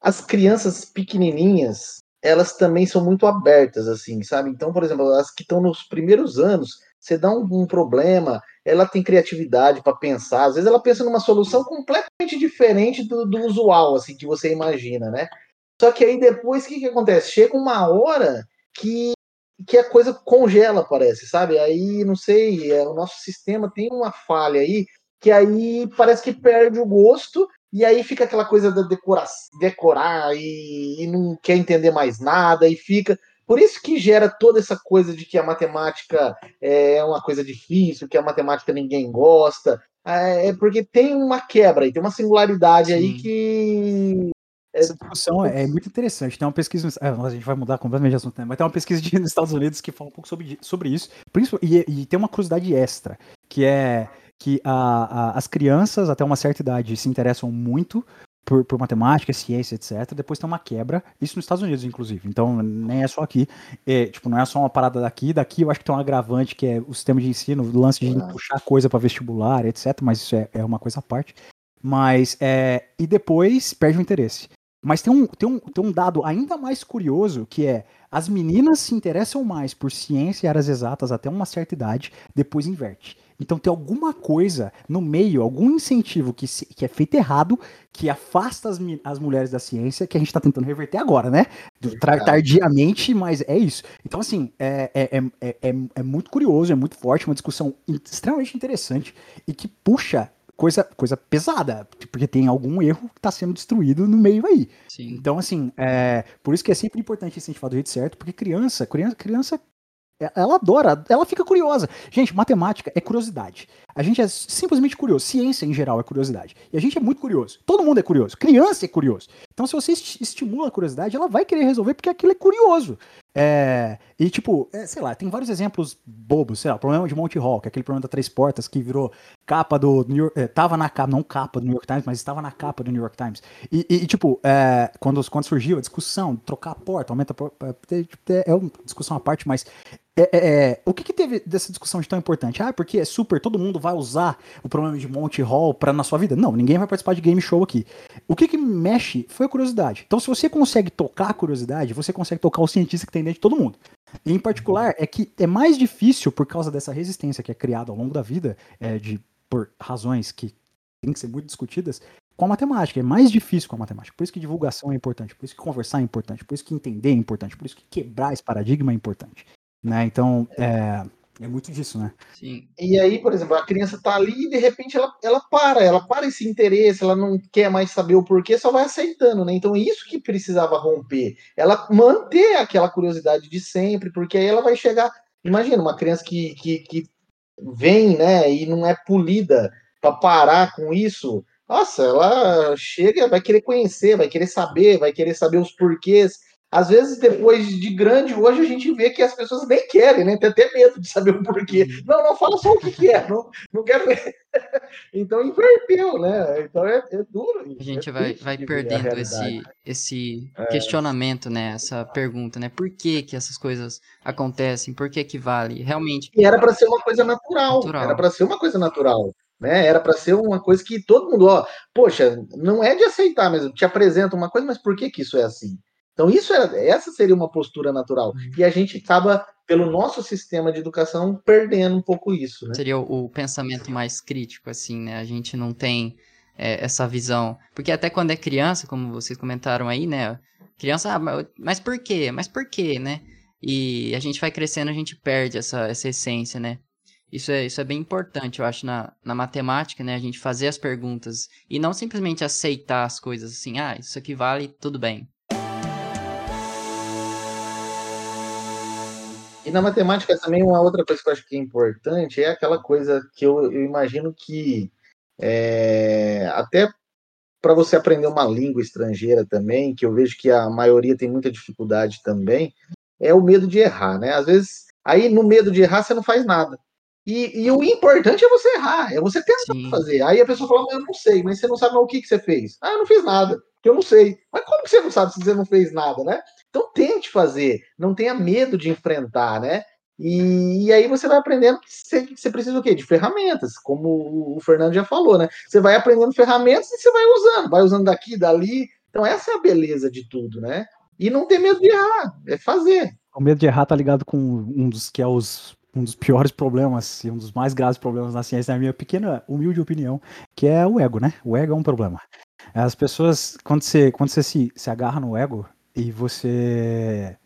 as crianças pequenininhas, elas também são muito abertas, assim, sabe? Então, por exemplo, as que estão nos primeiros anos, você dá um, um problema, ela tem criatividade para pensar, às vezes ela pensa numa solução completamente diferente do, do usual, assim, que você imagina, né? Só que aí depois, o que, que acontece? Chega uma hora que que a coisa congela, parece, sabe? Aí, não sei, é, o nosso sistema tem uma falha aí, que aí parece que perde o gosto, e aí fica aquela coisa da decora decorar e, e não quer entender mais nada, e fica. Por isso que gera toda essa coisa de que a matemática é uma coisa difícil, que a matemática ninguém gosta. É é porque tem uma quebra aí, tem uma singularidade aí Sim. que. Essa discussão é, é muito interessante. Tem uma pesquisa. nos- ah, a gente vai mudar completamente de assunto, né? Mas tem uma pesquisa de, [laughs] nos Estados Unidos que fala um pouco sobre, sobre isso. E, e tem uma curiosidade extra, que é que a- a- as crianças, até uma certa idade, se interessam muito por, por matemática, ciência, etc. Depois tem uma quebra, isso nos Estados Unidos, inclusive. Então, nem é só aqui. É, tipo, não é só uma parada daqui. Daqui eu acho que tem um agravante, que é o sistema de ensino, o lance de Ah. puxar coisa para vestibular, etc. Mas isso é, é uma coisa à parte. Mas, é, e depois perde o interesse. Mas tem um, tem, um, tem um dado ainda mais curioso que é as meninas se interessam mais por ciência e áreas exatas até uma certa idade, depois inverte. Então tem alguma coisa no meio, algum incentivo que, se- que é feito errado, que afasta as, as mulheres da ciência, que a gente está tentando reverter agora, né? Tra-. Tardiamente, mas é isso. Então, assim, é, é, é, é, é- é muito curioso, é muito forte, uma discussão extremamente interessante e que puxa coisa, coisa pesada, porque tem algum erro que está sendo destruído no meio aí. Sim. Então, assim, é, por isso que é sempre importante incentivar do jeito certo, porque criança, criança, criança é, ela adora, ela fica curiosa. Gente, matemática é curiosidade. A gente é simplesmente curioso. Ciência, em geral, é curiosidade. E a gente é muito curioso. Todo mundo é curioso. Criança é curioso. Então, se você estimula a curiosidade, ela vai querer resolver porque aquilo é curioso. É, e, tipo, é, sei lá, tem vários exemplos bobos. Sei lá, o problema de Monty Hall, que é aquele problema da Três Portas que virou capa do New York. É, tava na capa, não capa do New York Times, mas estava na capa do New York Times. E, e tipo, é, quando, quando surgiu a discussão, trocar a porta, aumenta a porta. É, é uma discussão à parte, mas é, é, é, o que, que, teve dessa discussão de tão importante? Ah, porque é super, todo mundo vai usar o problema de Monty Hall pra, na sua vida? Não, ninguém vai participar de game show aqui. O que, que mexe foi curiosidade. Então, se você consegue tocar a curiosidade, você consegue tocar o cientista que tem dentro de todo mundo. E, em particular, é que é mais difícil, por causa dessa resistência que é criada ao longo da vida, é, de, por razões que têm que ser muito discutidas, com a matemática. É mais difícil com a matemática. Por isso que divulgação é importante, por isso que conversar é importante, por isso que entender é importante, por isso que quebrar esse paradigma é importante. Né? Então, é, é muito disso, né? Sim. E aí, por exemplo, a criança tá ali e de repente ela, ela para, ela para esse interesse, ela não quer mais saber o porquê, só vai aceitando, né? Então, isso que precisava romper. Ela manter aquela curiosidade de sempre, porque aí ela vai chegar. Imagina, uma criança que, que, que vem, né, e não é polida para parar com isso. Nossa, ela chega, vai querer conhecer, vai querer saber, vai querer saber os porquês às vezes, depois de grande, hoje a gente vê que as pessoas nem querem, né? Tem até medo de saber o porquê. Uhum. Não, não, fala só o que, que é, não, não quero ver. [laughs] então inverteu, né? Então é, é duro. A gente é vai, vai perdendo esse, esse é. questionamento, né? Essa pergunta, né? Por que, que essas coisas acontecem? Por que que vale? Realmente. E era para ser uma coisa natural. natural. Era para ser uma coisa natural. Né? Era para ser uma coisa que todo mundo, ó, poxa, não é de aceitar mesmo. Te apresenta uma coisa, mas por que que isso é assim? Então, isso era, essa seria uma postura natural. Uhum. E a gente acaba, pelo nosso sistema de educação, perdendo um pouco isso. Né? Seria o, o pensamento mais crítico, assim, né? A gente não tem é, essa visão. Porque até quando é criança, como vocês comentaram aí, né? Criança, ah, mas por quê? Mas por quê, né? E a gente vai crescendo, a gente perde essa, essa essência, né? Isso é, isso é bem importante, eu acho, na, na matemática, né? A gente fazer as perguntas e não simplesmente aceitar as coisas assim, ah, isso aqui vale, tudo bem. E na matemática também uma outra coisa que eu acho que é importante é aquela coisa que eu, eu imagino que é, até para você aprender uma língua estrangeira também, que eu vejo que a maioria tem muita dificuldade também, é o medo de errar, né? Às vezes, aí no medo de errar você não faz nada. E, e o importante é você errar, é você tentar Sim. fazer. Aí a pessoa fala, eu não sei, mas você não sabe o que, que você fez. Ah, eu não fiz nada, porque eu não sei. Mas como que você não sabe se você não fez nada, né? Então tente fazer, não tenha medo de enfrentar, né? E, e aí você vai aprendendo que você, que você, precisa o quê? De ferramentas, como o Fernando já falou, né? Você vai aprendendo ferramentas e você vai usando, vai usando daqui, dali. Então essa é a beleza de tudo, né? E não ter medo de errar, é fazer. O medo de errar tá ligado com um dos que é os um dos piores problemas e um dos mais graves problemas na ciência, na minha pequena, humilde opinião, que é o ego, né? O ego é um problema. As pessoas, quando você, quando você se, se agarra no ego, e você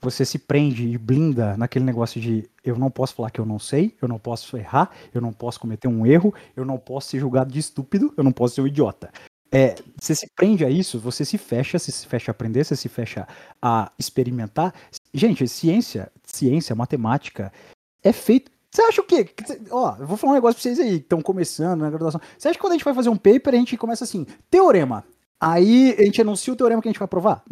você se prende e blinda naquele negócio de eu não posso falar que eu não sei, eu não posso errar, eu não posso cometer um erro, eu não posso ser julgado de estúpido, eu não posso ser um idiota. É, você se prende a isso, você se fecha, você se fecha a aprender, você se fecha a experimentar. Gente, ciência, ciência, matemática, é feito. Você acha o quê? Ó, eu vou falar um negócio pra vocês aí, que estão começando na graduação. Você acha que quando a gente vai fazer um paper, a gente começa assim, teorema. Aí a gente anuncia o teorema que a gente vai provar?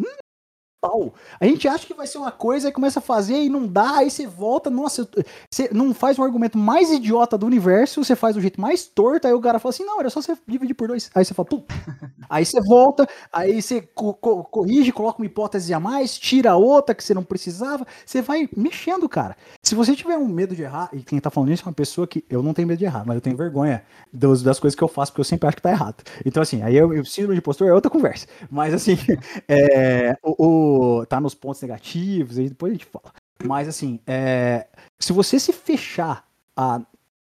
Pau. A gente acha que vai ser uma coisa e começa a fazer e não dá, aí você volta, nossa, você não faz um argumento mais idiota do universo, você faz do jeito mais torto, aí o cara fala assim, não, era só você dividir por dois. Aí você fala, pum. [laughs] Aí você volta, aí você co co corrige, coloca uma hipótese a mais, tira outra que você não precisava, você vai mexendo, cara. Se você tiver um medo de errar, e quem tá falando isso é uma pessoa que eu não tenho medo de errar, mas eu tenho vergonha das, das coisas que eu faço, porque eu sempre acho que tá errado. Então, assim, aí eu, eu síndrome de postura é outra conversa. Mas, assim, [laughs] é, o tá nos pontos negativos, aí depois a gente fala. Mas assim, é, se você se fechar a,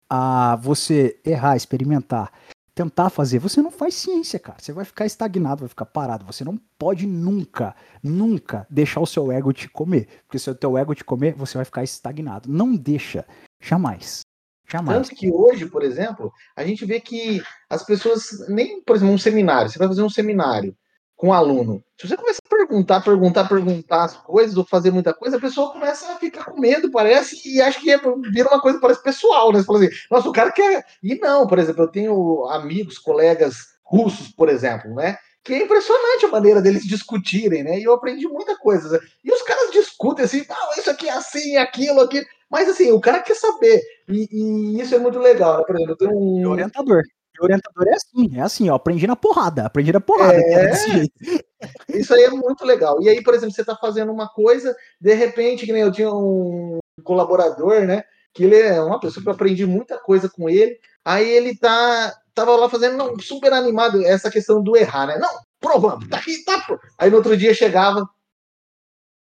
a você errar, experimentar, tentar fazer, você não faz ciência, cara. Você vai ficar estagnado, vai ficar parado. Você não pode nunca, nunca deixar o seu ego te comer. Porque se o teu ego te comer, você vai ficar estagnado. Não deixa, jamais. Jamais. Tanto que hoje, por exemplo, a gente vê que as pessoas, nem, por exemplo, um seminário, você vai fazer um seminário com um aluno, se você começa a perguntar, perguntar, perguntar as coisas, ou fazer muita coisa, a pessoa começa a ficar com medo, parece, e acha que é, vira uma coisa, parece pessoal, né? Você fala assim, nossa, o cara quer. E não, por exemplo, eu tenho amigos, colegas russos, por exemplo, né? Que é impressionante a maneira deles discutirem, né? E eu aprendi muita coisa. E os caras discutem assim, ah, isso aqui é assim, aquilo, aquilo. Mas assim, o cara quer saber. E, e isso é muito legal, né? Por exemplo, eu tenho um. E orientador. Orientador é assim, é assim, ó. Aprendi na porrada, aprendi na porrada, é... jeito. [laughs] Isso aí é muito legal. E aí, por exemplo, você está fazendo uma coisa, de repente, que nem eu tinha um colaborador, né? Que ele é uma pessoa que eu aprendi muita coisa com ele. Aí ele tá tava lá fazendo não, super animado essa questão do errar, né? Não, provando, tá aqui, tá. Aí no outro dia chegava,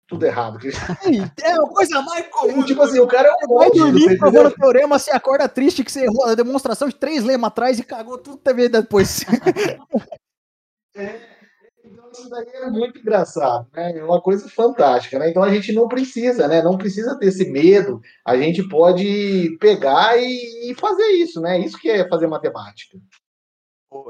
tudo errado. É uma coisa mais [laughs] comum. Tipo assim, o cara é um Vai dormir provando o teorema, você acorda triste que você errou a demonstração de três lemas atrás e cagou tudo TV depois. [laughs] é, então isso daí é muito engraçado, né? É uma coisa fantástica, né? Então a gente não precisa, né? Não precisa ter esse medo. A gente pode pegar e, fazer isso, né? Isso que é fazer matemática.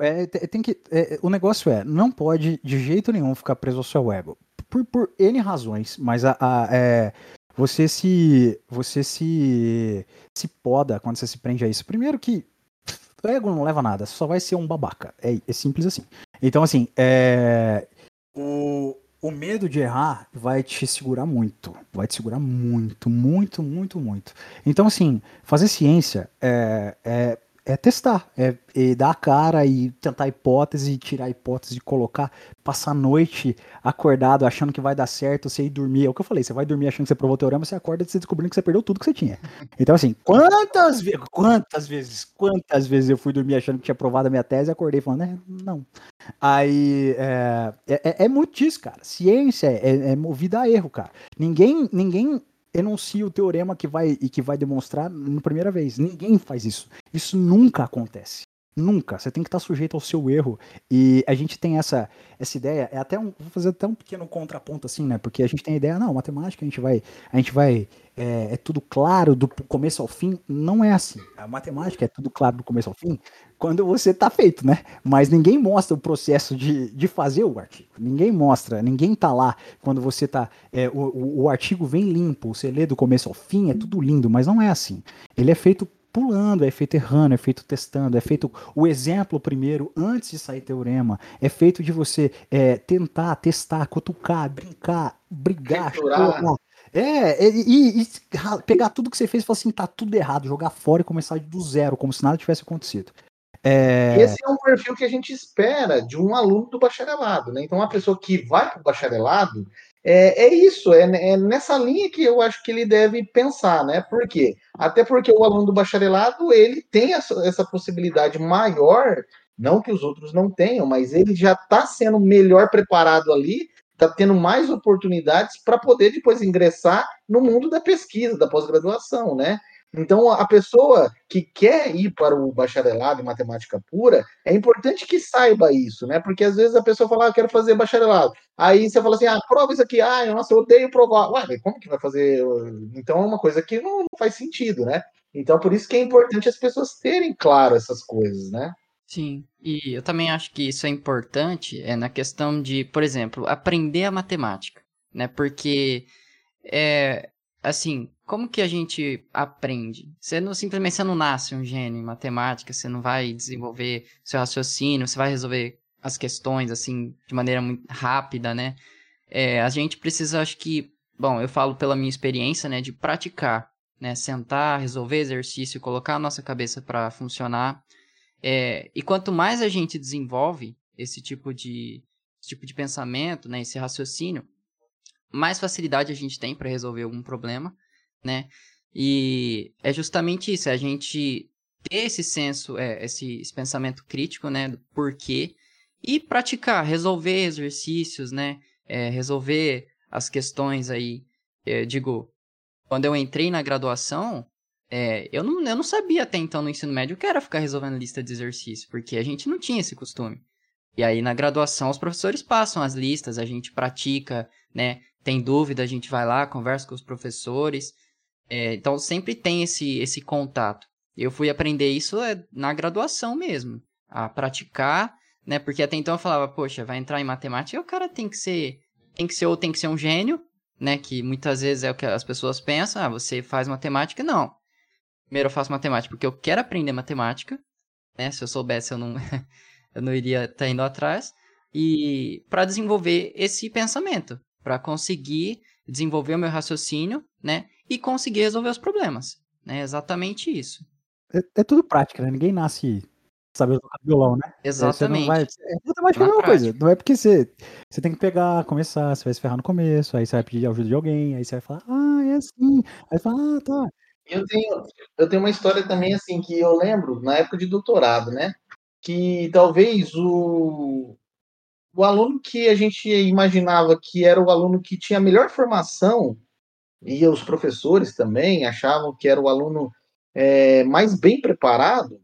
É, tem que, é, o negócio é, não pode de jeito nenhum ficar preso ao seu ego por, por N razões, mas a, a é, você se você se se poda quando você se prende a isso. Primeiro que ego não leva nada, só vai ser um babaca. É, é simples assim. Então, assim, é, o, o medo de errar vai te segurar muito. Vai te segurar muito, muito, muito, muito. Então, assim, fazer ciência é, é é testar, é, é, dar a cara e tentar hipótese, tirar a hipótese, colocar, passar a noite acordado achando que vai dar certo, você ir dormir. É o que eu falei, você vai dormir achando que você provou o teorema, você acorda você descobrindo que você perdeu tudo que você tinha. Então, assim, quantas vezes, quantas vezes, quantas vezes eu fui dormir achando que tinha provado a minha tese e acordei falando, é, não. Aí, é, é, é, muito disso, cara. Ciência é, é movida a erro, cara. Ninguém, ninguém enuncia o teorema que vai e que vai demonstrar na primeira vez. Ninguém faz isso. Isso nunca acontece. Nunca. Você tem que estar sujeito ao seu erro. E a gente tem essa, essa ideia. É até um. Vou fazer até um pequeno contraponto, assim, né? Porque a gente tem a ideia, não, matemática, a gente vai. A gente vai. É, é tudo claro do começo ao fim. Não é assim. A matemática é tudo claro do começo ao fim quando você está feito, né? Mas ninguém mostra o processo de, de fazer o artigo. Ninguém mostra, ninguém tá lá quando você tá. É, o, o, o artigo vem limpo, você lê do começo ao fim, é tudo lindo, mas não é assim. Ele é feito pulando, é feito errando, é feito testando, é feito o exemplo primeiro antes de sair teorema, é feito de você é, tentar, testar, cutucar, brincar, brigar, chorar. É, e, e, pegar tudo que você fez e falar assim, tá tudo errado, jogar fora e começar do zero, como se nada tivesse acontecido. É... Esse é um perfil que a gente espera de um aluno do bacharelado, né? Então, uma pessoa que vai para o bacharelado, é, é isso, é, é, nessa linha que eu acho que ele deve pensar, né? Por quê? Até porque o aluno do bacharelado, ele tem essa, essa possibilidade maior, não que os outros não tenham, mas ele já está sendo melhor preparado ali, está tendo mais oportunidades para poder depois ingressar no mundo da pesquisa, da pós-graduação, né? Então, a pessoa que quer ir para o bacharelado em matemática pura, é importante que saiba isso, né? Porque às vezes a pessoa fala, ah, eu quero fazer bacharelado. Aí você fala assim, ah, prova isso aqui, ah, nossa, eu odeio provar. Ué, como que vai fazer? Então é uma coisa que não, não faz sentido, né? Então, por isso que é importante as pessoas terem claro essas coisas, né? Sim, e eu também acho que isso é importante é na questão de, por exemplo, aprender a matemática, né? Porque é, assim, como que a gente aprende? Você não simplesmente você não nasce um gênio em matemática, você não vai desenvolver seu raciocínio, você vai resolver as questões assim de maneira muito rápida, né? É, a gente precisa, acho que, bom, eu falo pela minha experiência, né, de praticar, né, sentar, resolver exercício, colocar a nossa cabeça para funcionar. É, e quanto mais a gente desenvolve esse tipo de esse tipo de pensamento, né, esse raciocínio, mais facilidade a gente tem para resolver algum problema, né? E é justamente isso, é a gente ter esse senso, é, esse, esse pensamento crítico, né, do porquê, e praticar, resolver exercícios, né, é, resolver as questões aí, eu digo, quando eu entrei na graduação, é, eu, não, eu não sabia até então no ensino médio que era ficar resolvendo lista de exercícios, porque a gente não tinha esse costume. E aí na graduação os professores passam as listas, a gente pratica, né, tem dúvida, a gente vai lá, conversa com os professores. É, então sempre tem esse, esse contato. Eu fui aprender isso é, na graduação mesmo, a praticar, né? Porque até então eu falava, poxa, vai entrar em matemática, e o cara tem que ser, tem que ser ou tem que ser um gênio, né? Que muitas vezes é o que as pessoas pensam, ah, você faz matemática, não. Primeiro eu faço matemática porque eu quero aprender matemática, né? Se eu soubesse, eu não, [laughs] eu não iria estar tá indo atrás. E para desenvolver esse pensamento, para conseguir desenvolver o meu raciocínio, né? E conseguir resolver os problemas. É exatamente isso. É, é tudo prática, né? Ninguém nasce sabendo tocar violão, né? Exatamente. Vai, é matemática é a mesma coisa. Não é porque você, você tem que pegar, começar, você vai se ferrar no começo, aí você vai pedir ajuda de alguém, aí você vai falar, ah, é assim. Aí você fala, ah, tá. Eu tenho, eu tenho uma história também, assim, que eu lembro, na época de doutorado, né? Que talvez o, o aluno que a gente imaginava que era o aluno que tinha a melhor formação, e os professores também achavam que era o aluno é, mais bem preparado,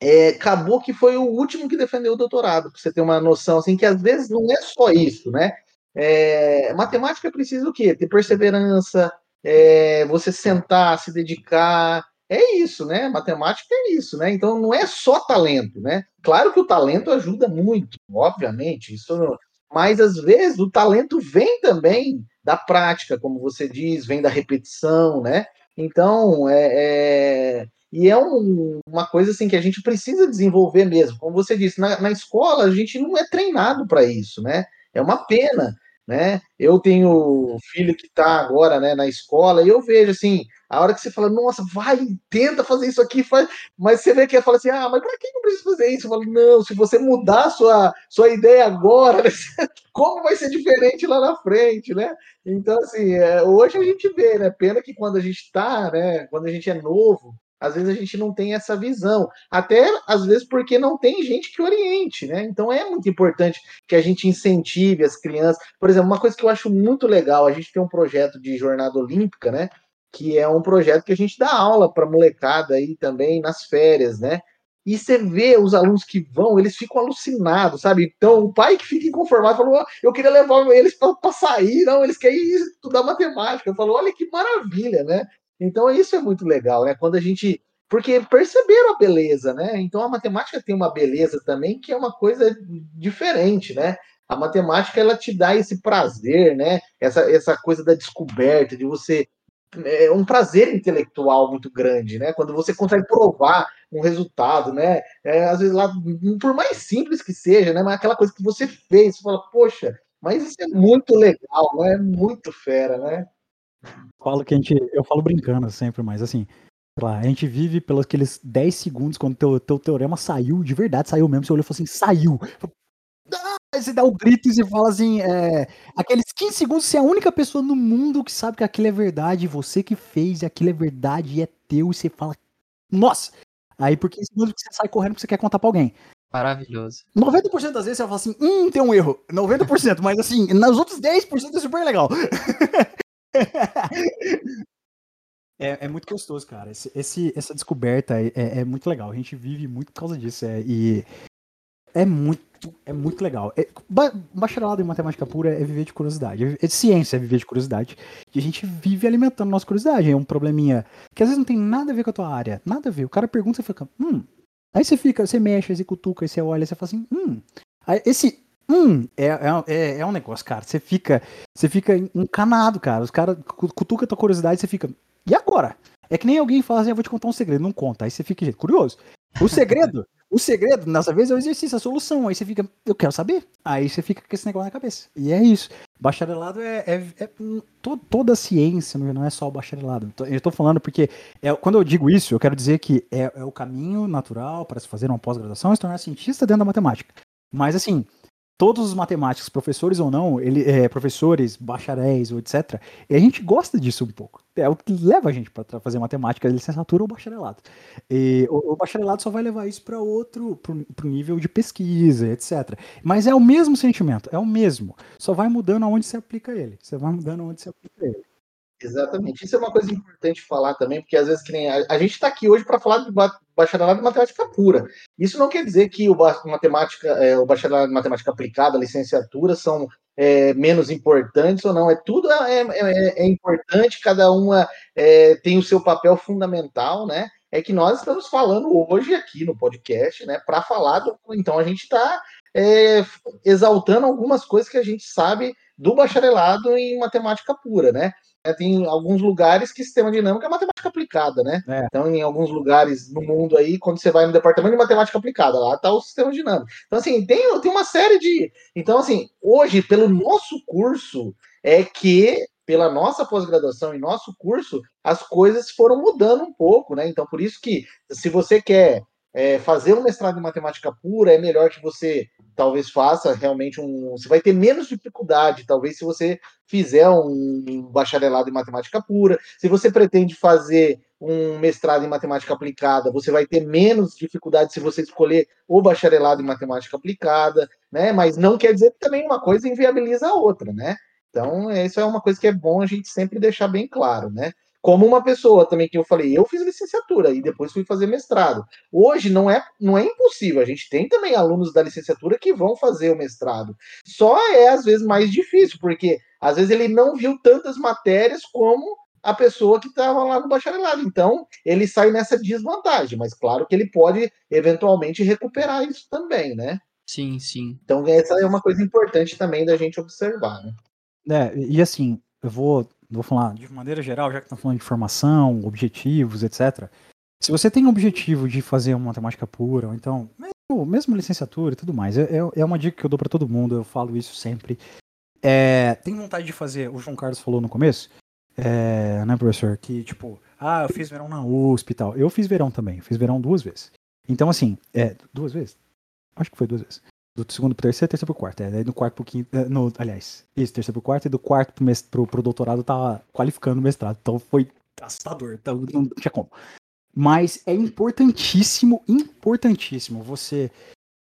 é, acabou que foi o último que defendeu o doutorado, para você ter uma noção, assim, que às vezes não é só isso, né? É, matemática precisa o quê? Ter perseverança, é, você sentar, se dedicar, é isso, né? Matemática é isso, né? Então não é só talento, né? Claro que o talento ajuda muito, obviamente, isso, mas às vezes o talento vem também da prática, como você diz, vem da repetição, né? Então, é, é e é um, uma coisa assim que a gente precisa desenvolver mesmo. Como você disse, na, na escola a gente não é treinado para isso, né? É uma pena, né? Eu tenho filho que está agora né, na escola e eu vejo assim, a hora que você fala, nossa, vai, tenta fazer isso aqui, faz... mas você vê que fala assim, ah, mas para que não precisa fazer isso? Eu falo, não, se você mudar sua, sua ideia agora, [laughs] como vai ser diferente lá na frente, né? Então, assim, é, hoje a gente vê, né? Pena que quando a gente está, né? Quando a gente é novo, às vezes a gente não tem essa visão. Até às vezes porque não tem gente que oriente, né? Então é muito importante que a gente incentive as crianças. Por exemplo, uma coisa que eu acho muito legal, a gente tem um projeto de jornada olímpica, né? Que é um projeto que a gente dá aula para molecada aí também nas férias, né? E você vê os alunos que vão, eles ficam alucinados, sabe? Então, o pai que fica inconformado falou: eu queria levar eles para sair, não, eles querem estudar matemática. Eu falo: olha que maravilha, né? Então isso é muito legal, né? Quando a gente. Porque perceberam a beleza, né? Então a matemática tem uma beleza também que é uma coisa diferente, né? A matemática ela te dá esse prazer, né? Essa, essa coisa da descoberta, de você. É um prazer intelectual muito grande, né? Quando você consegue provar um resultado, né? É, às vezes lá, por mais simples que seja, né? Mas aquela coisa que você fez, você fala, poxa, mas isso é muito legal, né? É muito fera, né? Falo que a gente. Eu falo brincando sempre, mas assim. Lá, a gente vive pelos aqueles 10 segundos quando teu, teu teorema saiu, de verdade saiu mesmo. Você olhou e falou assim: saiu. Ah! Você dá o um grito e você fala assim: é, aqueles 15 segundos, você é a única pessoa no mundo que sabe que aquilo é verdade, você que fez, aquilo é verdade, e é teu, e você fala: nossa! Aí por 15 segundos você sai correndo porque você quer contar pra alguém. Maravilhoso. 90% das vezes você fala assim: hum, tem um erro. 90%, mas assim, nos outros 10% é super legal. [laughs] É, é, muito gostoso, cara. Esse, esse essa descoberta é, é, é, muito legal. A gente vive muito por causa disso. É, e é muito, é muito legal. É, bacharelado em matemática pura é viver de curiosidade. É, é ciência é viver de curiosidade. E a gente vive alimentando nossa curiosidade. É um probleminha que às vezes não tem nada a ver com a tua área. Nada a ver. O cara pergunta e fica, hum. Aí você fica, você mexe, você cutuca, você olha, você fala assim, hum. Aí esse Hum, é, é, é, é, um negócio, cara. Você fica, você fica encanado, cara. Os caras cutuca tua curiosidade, você fica. E agora? É que nem alguém fala assim, eu vou te contar um segredo, não conta. Aí você fica curioso. O segredo, [laughs] o segredo, dessa vez, é o exercício, a solução. Aí você fica, eu quero saber. Aí você fica com esse negócio na cabeça. E é isso. Bacharelado é, é, é to, toda a ciência, não é só o bacharelado. Eu estou falando porque, é, quando eu digo isso, eu quero dizer que é, é o caminho natural para se fazer uma pós-graduação e se tornar cientista dentro da matemática. Mas assim, todos os matemáticos, professores ou não, ele, é, professores, bacharéis ou etc., e a gente gosta disso um pouco. É o que leva a gente para fazer matemática, licenciatura ou bacharelado. E o, o bacharelado só vai levar isso para outro, para o nível de pesquisa, etc. Mas é o mesmo sentimento, é o mesmo. Só vai mudando aonde se aplica ele. Você vai mudando aonde se aplica ele. Exatamente. Isso é uma coisa importante falar também, porque às vezes que nem a, a gente está aqui hoje para falar de bacharelado em matemática pura. Isso não quer dizer que o, matemática, é, o bacharelado em matemática aplicada, a licenciatura, são é, menos importantes ou não. É tudo é, é, é, é importante, cada uma é, tem o seu papel fundamental, né? é que nós estamos falando hoje aqui no podcast, né, para falar do. Então a gente está exaltando algumas coisas que a gente sabe do bacharelado em matemática pura, né? É, tem alguns lugares que sistema dinâmico é matemática aplicada, né? É. Então, em alguns lugares no mundo aí, quando você vai no departamento de matemática aplicada, lá está o sistema dinâmico. Então, assim, tem, tem uma série de. Então, assim, hoje, pelo nosso curso, é que pela nossa pós-graduação e nosso curso, as coisas foram mudando um pouco, né? Então, por isso que, se você quer é, fazer um mestrado em matemática pura, é melhor que você talvez faça realmente um. Você vai ter menos dificuldade, talvez, se você fizer um bacharelado em matemática pura. Se você pretende fazer um mestrado em matemática aplicada, você vai ter menos dificuldade se você escolher o bacharelado em matemática aplicada, né? Mas não quer dizer que também uma coisa inviabiliza a outra, né? Então, isso é uma coisa que é bom a gente sempre deixar bem claro, né? Como uma pessoa também que eu falei, eu fiz licenciatura e depois fui fazer mestrado. Hoje não é, não é impossível, a gente tem também alunos da licenciatura que vão fazer o mestrado. Só é às vezes mais difícil, porque às vezes ele não viu tantas matérias como a pessoa que estava lá no bacharelado. Então, ele sai nessa desvantagem, mas claro que ele pode eventualmente recuperar isso também, né? Sim, sim. Então, essa é uma coisa importante também da gente observar, né? É, e assim, eu vou vou falar de maneira geral, já que estamos falando de formação, objetivos, etc. Se você tem o objetivo de fazer uma matemática pura, ou então, mesmo, mesmo licenciatura e tudo mais, é, é, é uma dica que eu dou para todo mundo, eu falo isso sempre. É, tem vontade de fazer, o João Carlos falou no começo, é, né, professor, que tipo, ah, eu fiz verão na USP e tal. Eu fiz verão também, fiz verão duas vezes. Então, assim, é, duas vezes? Acho que foi duas vezes do segundo pro terceiro, terceiro pro quarto. É, daí no quarto pro quinto. É, no, aliás, isso, terceiro pro quarto, e do quarto pro, mest, pro, pro doutorado tava qualificando o mestrado. Então foi assustador, então não tinha como. Mas é importantíssimo, importantíssimo você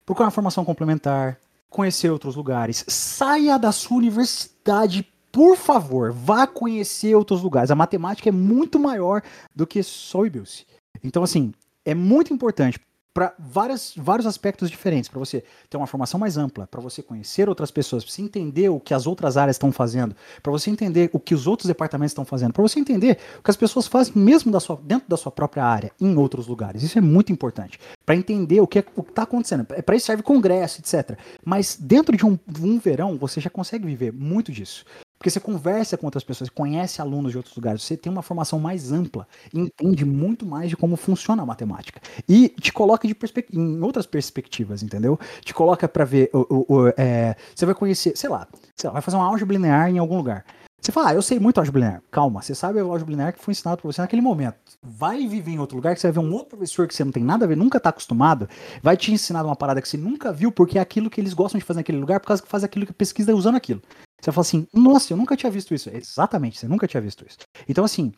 procurar uma formação complementar, conhecer outros lugares, saia da sua universidade, por favor, vá conhecer outros lugares. A matemática é muito maior do que só o. Então, assim, é muito importante para vários aspectos diferentes, para você ter uma formação mais ampla, para você conhecer outras pessoas, para você entender o que as outras áreas estão fazendo, para você entender o que os outros departamentos estão fazendo, para você entender o que as pessoas fazem mesmo da sua, dentro da sua própria área, em outros lugares. Isso é muito importante. Para entender o que é, está acontecendo. É para isso serve congresso, etc. Mas dentro de um, um verão, você já consegue viver muito disso. Porque você conversa com outras pessoas, conhece alunos de outros lugares, você tem uma formação mais ampla, entende muito mais de como funciona a matemática. E te coloca de em outras perspectivas, entendeu? Te coloca para ver. O, o, o é, você vai conhecer, sei lá, sei lá, vai fazer uma álgebra linear em algum lugar. Você fala, ah, eu sei muito álgebra linear. Calma, você sabe a álgebra linear que foi ensinado para você naquele momento. Vai viver em outro lugar que você vai ver um outro professor que você não tem nada a ver, nunca está acostumado, vai te ensinar uma parada que você nunca viu, porque é aquilo que eles gostam de fazer naquele lugar, por causa que faz aquilo que pesquisa usando aquilo. Você fala assim, nossa, eu nunca tinha visto isso. Exatamente, você nunca tinha visto isso. Então, assim,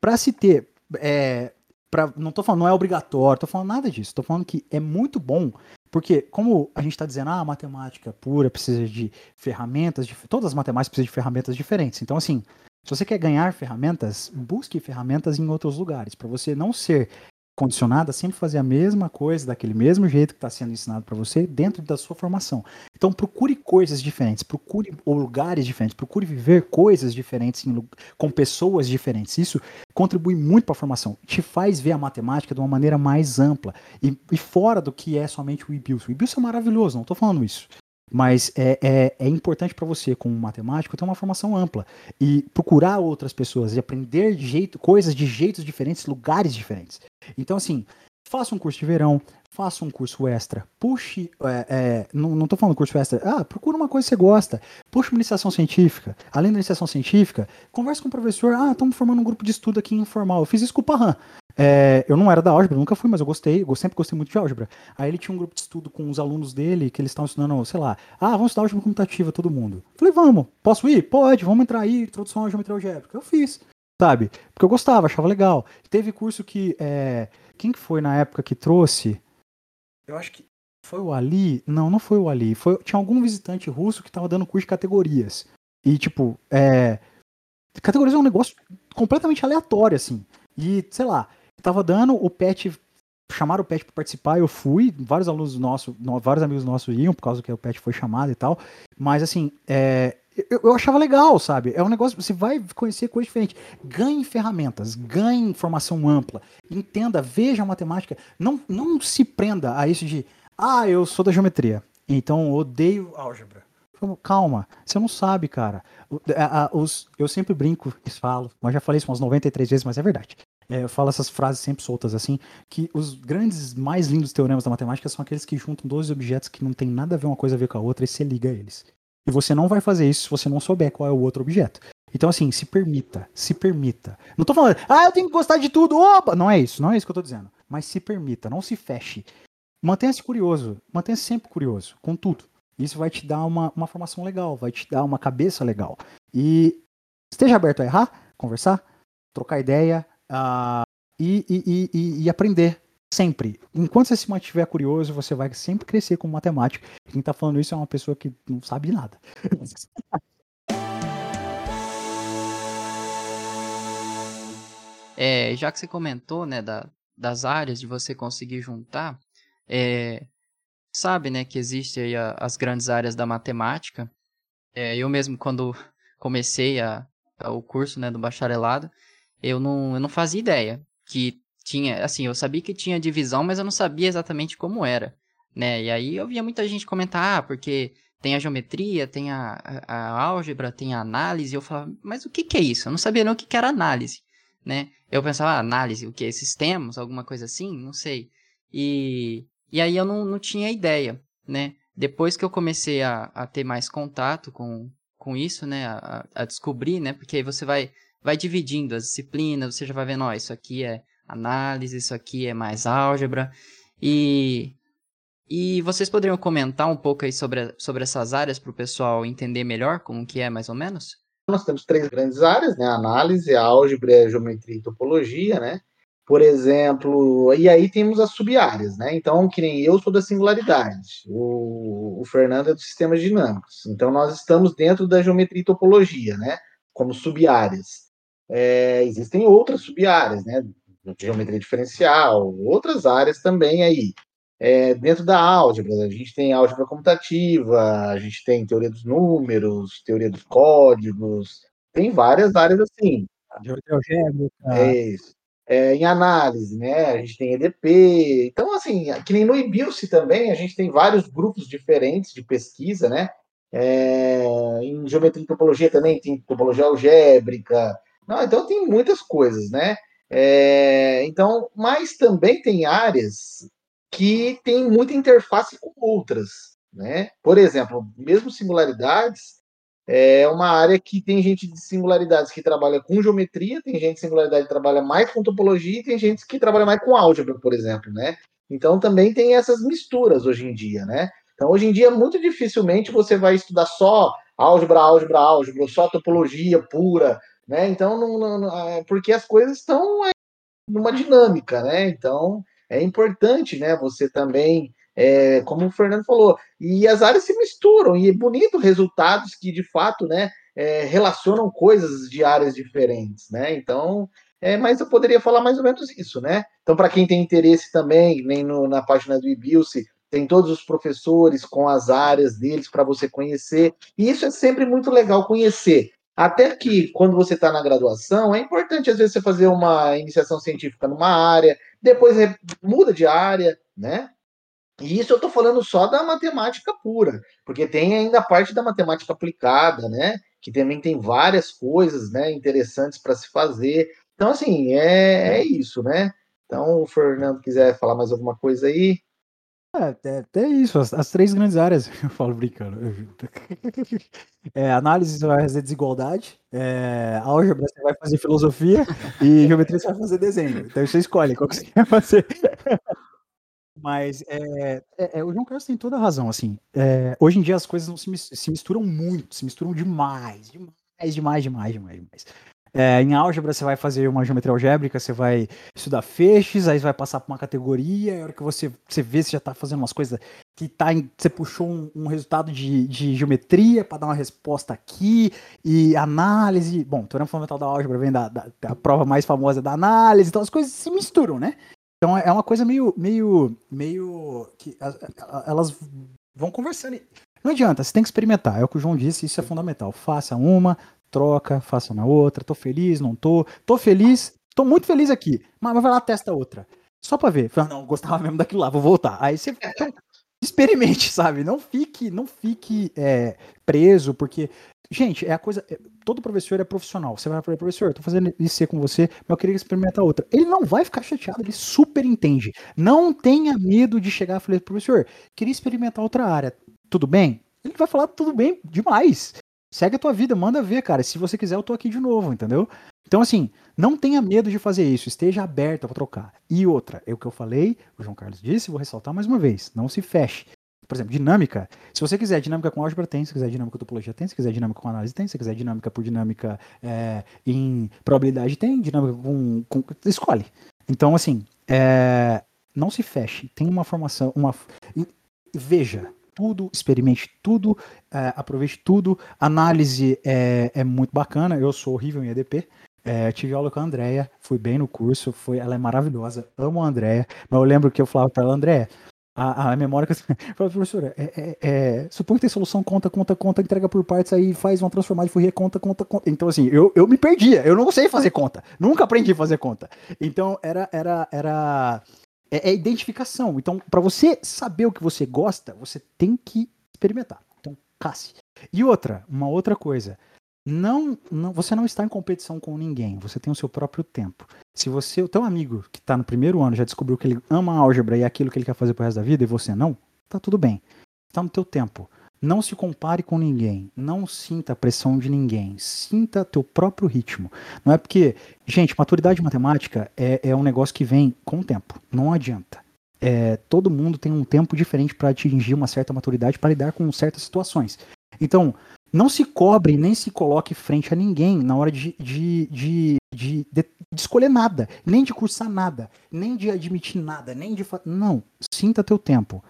para se ter. É, pra, não tô falando, não é obrigatório, tô falando nada disso. Tô falando que é muito bom, porque, como a gente está dizendo, ah, a matemática pura precisa de ferramentas, de, todas as matemáticas precisam de ferramentas diferentes. Então, assim, se você quer ganhar ferramentas, busque ferramentas em outros lugares, para você não ser condicionada a sempre fazer a mesma coisa, daquele mesmo jeito que está sendo ensinado para você, dentro da sua formação. Então procure coisas diferentes, procure lugares diferentes, procure viver coisas diferentes em, com pessoas diferentes. Isso contribui muito para a formação, te faz ver a matemática de uma maneira mais ampla e, e fora do que é somente o IBILS. O IBILS é maravilhoso, não estou falando isso. Mas é, é, é importante para você, como matemático, ter uma formação ampla e procurar outras pessoas e aprender de jeito, coisas de jeitos diferentes, lugares diferentes. Então, assim, faça um curso de verão, faça um curso extra, puxe, é, é, não, tô falando curso extra, ah, procura uma coisa que você gosta, puxe uma iniciação científica, além da iniciação científica, converse com o professor, ah, estamos formando um grupo de estudo aqui informal, eu fiz isso com o Parran, é, eu não era da álgebra, nunca fui, mas eu gostei, eu sempre gostei muito de álgebra. Aí ele tinha um grupo de estudo com os alunos dele, que eles estavam estudando, sei lá, ah, vamos estudar álgebra comutativa, todo mundo. Falei, vamos, posso ir? Pode, vamos entrar aí, introdução à geometria algébrica. Eu fiz, sabe? Porque eu gostava, achava legal. Teve curso que, é, quem que foi na época que trouxe? Eu acho que foi o Ali? Não, não foi o Ali. Foi, tinha algum visitante russo que estava dando curso de categorias. E, tipo, é, categorias é um negócio completamente aleatório, assim. E, sei lá, tava dando, o Pet chamaram o Pet para participar, eu fui, vários alunos nossos, vários amigos nossos iam, por causa que o Pet foi chamado e tal, mas assim, é, eu, eu, achava legal, sabe? É um negócio, você vai conhecer coisa diferente. Ganhe ferramentas, ganhe informação ampla, entenda, veja a matemática. Não, não se prenda a isso de, ah, eu sou da geometria, então odeio álgebra. Calma, você não sabe, cara. Os, eu sempre brinco e falo, mas já falei isso umas 93 vezes, mas é verdade. É, eu falo essas frases sempre soltas assim, que os grandes, mais lindos teoremas da matemática são aqueles que juntam dois objetos que não tem nada a ver uma coisa a ver com a outra e você liga eles. E você não vai fazer isso se você não souber qual é o outro objeto. Então, assim, se permita, se permita. Não tô falando, ah, eu tenho que gostar de tudo, opa! Não é isso, não é isso que eu tô dizendo. Mas se permita, não se feche. Mantenha-se curioso, mantenha-se sempre curioso, com tudo. Isso vai te dar uma, uma formação legal, vai te dar uma cabeça legal. E esteja aberto a errar, conversar, trocar ideia uh, e, e, e, e aprender Sempre. Enquanto você se mantiver curioso, você vai sempre crescer como matemático. Quem tá falando isso é uma pessoa que não sabe nada. [laughs] É, já que você comentou, né, da, das áreas de você conseguir juntar, é, sabe, né, que existe aí a, as grandes áreas da matemática. É, eu mesmo, quando comecei a, a, o curso, né, do bacharelado, eu não, eu não fazia ideia que tinha, assim, eu sabia que tinha divisão, mas eu não sabia exatamente como era, né? E aí eu via muita gente comentar, ah, porque tem a geometria, tem a, a, a álgebra, tem a análise, eu falava, mas o que que é isso? Eu não sabia nem o que que era análise, né? Eu pensava, ah, análise, o que? Sistemas, alguma coisa assim? Não sei. E, e aí eu não, não tinha ideia, né? Depois que eu comecei a, a ter mais contato com, com isso, né? A, a descobrir, né? Porque aí você vai, vai dividindo as disciplinas, você já vai vendo, ó, isso aqui é análise, isso aqui é mais álgebra. E, e vocês poderiam comentar um pouco aí sobre, sobre essas áreas para o pessoal entender melhor como que é mais ou menos? Nós temos três grandes áreas, né? Análise, álgebra, geometria e topologia, né? Por exemplo, e aí temos as sub-áreas, né? Então, que nem eu sou da singularidade, o, o Fernando é dos sistemas dinâmicos. Então, nós estamos dentro da geometria e topologia, né? Como sub-áreas. É, existem outras sub-áreas, né? geometria diferencial, outras áreas também aí. É, dentro da álgebra, a gente tem álgebra computativa, a gente tem teoria dos números, teoria dos códigos, tem várias áreas assim. Geometria algébrica. É isso. É, em análise, né? A gente tem EDP. Então, assim, que nem no IBILSE também, a gente tem vários grupos diferentes de pesquisa, né? É, em geometria e topologia também tem topologia algébrica. Não, então tem muitas coisas, né? É, então, mas também tem áreas que tem muita interface com outras, né? Por exemplo, mesmo singularidades é uma área que tem gente de singularidades que trabalha com geometria, tem gente de singularidade que trabalha mais com topologia e tem gente que trabalha mais com álgebra, por exemplo, né? Então também tem essas misturas hoje em dia, né? Então hoje em dia muito dificilmente você vai estudar só álgebra, álgebra, álgebra, só topologia pura, né? Então, não, não, é, porque as coisas estão numa dinâmica, né? Então, é importante, né? Você também, é, como o Fernando falou, e as áreas se misturam e é bonito resultados que de fato, né? É, relacionam coisas de áreas diferentes, né? Então, é, mas eu poderia falar mais ou menos isso, né? Então, para quem tem interesse também, nem no, na página do Ibilce, tem todos os professores com as áreas deles para você conhecer. E isso é sempre muito legal conhecer. Até que, quando você está na graduação, é importante, às vezes, você fazer uma iniciação científica numa área, depois muda de área, né? E isso eu estou falando só da matemática pura, porque tem ainda a parte da matemática aplicada, né? Que também tem várias coisas né, interessantes para se fazer. Então, assim, é, é isso, né? Então, o Fernando quiser falar mais alguma coisa aí. É, é, é isso, as, as, três grandes áreas, [laughs] eu falo brincando. [laughs] É, análise você vai fazer desigualdade, é, álgebra você vai fazer filosofia e [laughs] geometria você vai fazer desenho. Então você escolhe qual que você quer fazer. Mas é, é, é, o João Carlos tem toda a razão, assim. É, hoje em dia as coisas não se, se misturam muito, se misturam demais, demais, demais, demais, demais, demais. É, em álgebra você vai fazer uma geometria algébrica, você vai estudar feixes, aí vai passar por uma categoria, e a hora que você, você vê, você já está fazendo umas coisas que tá em, você puxou um, um resultado de, de geometria para dar uma resposta aqui, e análise. Bom, o teorema fundamental da álgebra vem da, da, da prova mais famosa da análise, então as coisas se misturam, né? Então é uma coisa meio. meio. meio. que elas vão conversando. Não adianta, você tem que experimentar. É o que o João disse, isso é fundamental. Faça uma, troca, faça na outra. Tô feliz, não tô. Tô feliz, tô muito feliz aqui. Mas vai lá, testa outra. Só pra ver. Fala, não, gostava mesmo daquilo lá, vou voltar. Aí você. Então, experimente, [laughs] sabe? Não fique, não fique é, preso, porque Gente, é a coisa. É, todo professor é profissional. Você vai falar, professor, eu tô fazendo isso com você, mas eu queria experimentar outra. Ele não vai ficar chateado, ele super entende. Não tenha medo de chegar e falar, professor, queria experimentar outra área. Tudo bem? Ele vai falar, tudo bem, demais. Segue a tua vida, manda ver, cara. Se você quiser, eu tô aqui de novo, entendeu? Então, assim, não tenha medo de fazer isso, esteja aberto para trocar. E outra, é o que eu falei, o João Carlos disse, vou ressaltar mais uma vez: não se feche. Por exemplo, dinâmica. Se você quiser dinâmica com álgebra, tem. Se quiser dinâmica com topologia, tem. Se quiser dinâmica com análise, tem. Se quiser dinâmica por dinâmica é, em probabilidade, tem. Dinâmica com. com escolhe. Então, assim, é, não se feche. Tem uma formação. uma Veja tudo, experimente tudo, é, aproveite tudo. Análise é, é muito bacana. Eu sou horrível em EDP. É, tive aula com a Andrea, fui bem no curso, foi, ela é maravilhosa, amo a Andrea, mas eu lembro que eu falava para ela, Andrea, a, a memória que [laughs] eu falei, professora, é, é, é, supõe que tem solução, conta, conta, conta, entrega por partes, aí faz uma transformada de Fourier, conta, conta, conta. Então, assim, eu, eu me perdia, eu não sei fazer conta, nunca aprendi a fazer conta. Então, era, era, era, é, é identificação. Então, para você saber o que você gosta, você tem que experimentar. Então, casse. E outra, uma outra coisa, não, não, você não está em competição com ninguém, você tem o seu próprio tempo. Se você, o teu amigo que está no primeiro ano já descobriu que ele ama álgebra e é aquilo que ele quer fazer pro resto da vida e você não, tá tudo bem. Está no teu tempo. Não se compare com ninguém, não sinta a pressão de ninguém, sinta teu próprio ritmo. Não é porque, gente, maturidade matemática é, é um negócio que vem com o tempo, não adianta. É, todo mundo tem um tempo diferente para atingir uma certa maturidade para lidar com certas situações. Então, não se cobre nem se coloque frente a ninguém na hora de, de, de, de, de escolher nada, nem de cursar nada, nem de admitir nada, nem de. Não, sinta teu tempo.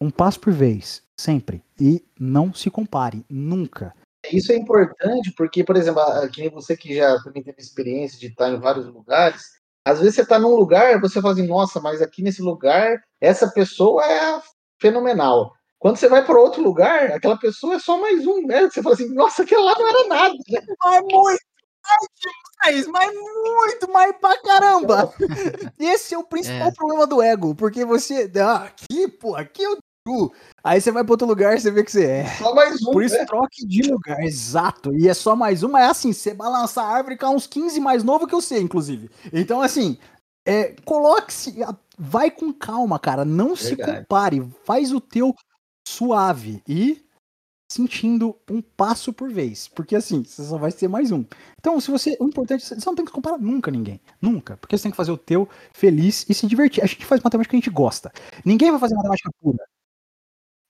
Um passo por vez, sempre. E não se compare, nunca. Isso é importante porque, por exemplo, aqui você que já também teve experiência de estar em vários lugares, às vezes você está num lugar, você fala assim, nossa, mas aqui nesse lugar, essa pessoa é fenomenal. Quando você vai para outro lugar, aquela pessoa é só mais um, né? Você fala assim, nossa, aquele lá não era nada. Né? Mas muito mais, mas muito mais pra caramba. [laughs] Esse é o principal é. problema do ego, porque você, ah, aqui, pô, aqui eu Aí você vai para outro lugar e você vê que você é. Só mais um. Por isso, né? troque de lugar. Exato. E é só mais uma. É assim: você balança a árvore com uns 15 mais novo que eu sei, inclusive. Então, assim, é, coloque-se. Vai com calma, cara. Não Verdade. se compare. Faz o teu suave e sentindo um passo por vez, porque assim, você só vai ser mais um. Então, se você, o importante, você não tem que comparar nunca ninguém, nunca, porque você tem que fazer o teu feliz e se divertir. A gente faz matemática que a gente gosta. Ninguém vai fazer matemática pura.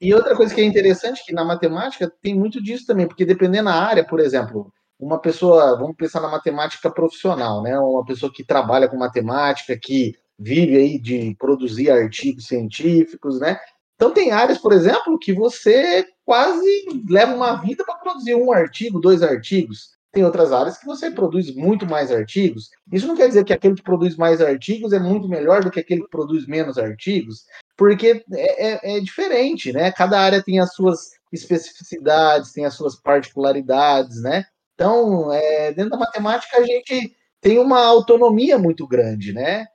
E outra coisa que é interessante que na matemática tem muito disso também, porque dependendo da área, por exemplo, uma pessoa, vamos pensar na matemática profissional, né? Uma pessoa que trabalha com matemática, que vive aí de produzir artigos científicos, né? Então, tem áreas, por exemplo, que você quase leva uma vida para produzir um artigo, dois artigos. Tem outras áreas que você produz muito mais artigos. Isso não quer dizer que aquele que produz mais artigos é muito melhor do que aquele que produz menos artigos, porque é, é, é diferente, né? Cada área tem as suas especificidades, tem as suas particularidades, né? Então, é, dentro da matemática, a gente tem uma autonomia muito grande, né?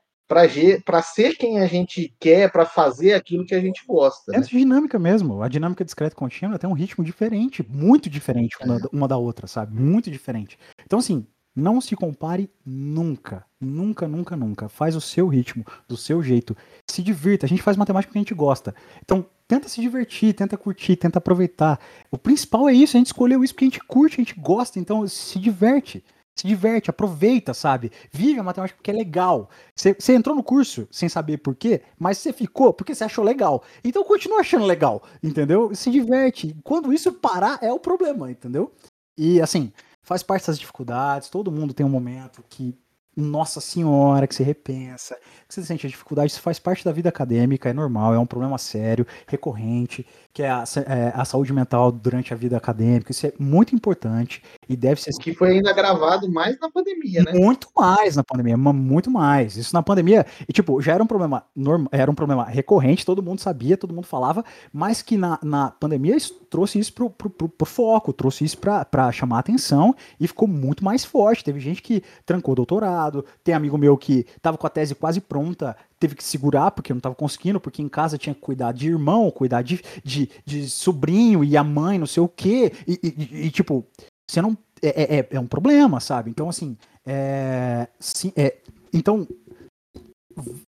para ser quem a gente quer, para fazer aquilo que a gente gosta. É né? dinâmica mesmo. A dinâmica discreta contínua tem um ritmo diferente, muito diferente uma, é. uma da outra, sabe? Muito diferente. Então, assim, não se compare nunca. Nunca, nunca, nunca. Faz o seu ritmo, do seu jeito. Se divirta. A gente faz matemática que a gente gosta. Então, tenta se divertir, tenta curtir, tenta aproveitar. O principal é isso. A gente escolheu isso porque a gente curte, a gente gosta. Então, se diverte se diverte, aproveita, sabe? Vive a matemática porque é legal. Você entrou no curso sem saber por quê, mas você ficou porque você achou legal. Então continua achando legal, entendeu? Se diverte. Quando isso parar, é o problema, entendeu? E assim, faz parte das dificuldades, todo mundo tem um momento que nossa senhora, que você repensa, que você sente a dificuldade, isso faz parte da vida acadêmica, é normal, é um problema sério, recorrente, que é a, é a saúde mental durante a vida acadêmica, isso é muito importante e deve ser... Que foi ainda gravado mais na pandemia, né? Muito mais na pandemia, muito mais. Isso na pandemia, e tipo, já era um problema normal, era um problema recorrente, todo mundo sabia, todo mundo falava, mas que na, na pandemia isso, trouxe isso pro, pro, pro, pro foco, trouxe isso para chamar atenção e ficou muito mais forte. Teve gente que trancou doutorado, tem amigo meu que tava com a tese quase pronta, teve que segurar porque não estava conseguindo, porque em casa tinha que cuidar de irmão, cuidar de, de, de sobrinho e a mãe, não sei o quê. E, e, e tipo, você não. É, é, é, um problema, sabe? Então, assim. É, sim, é, então.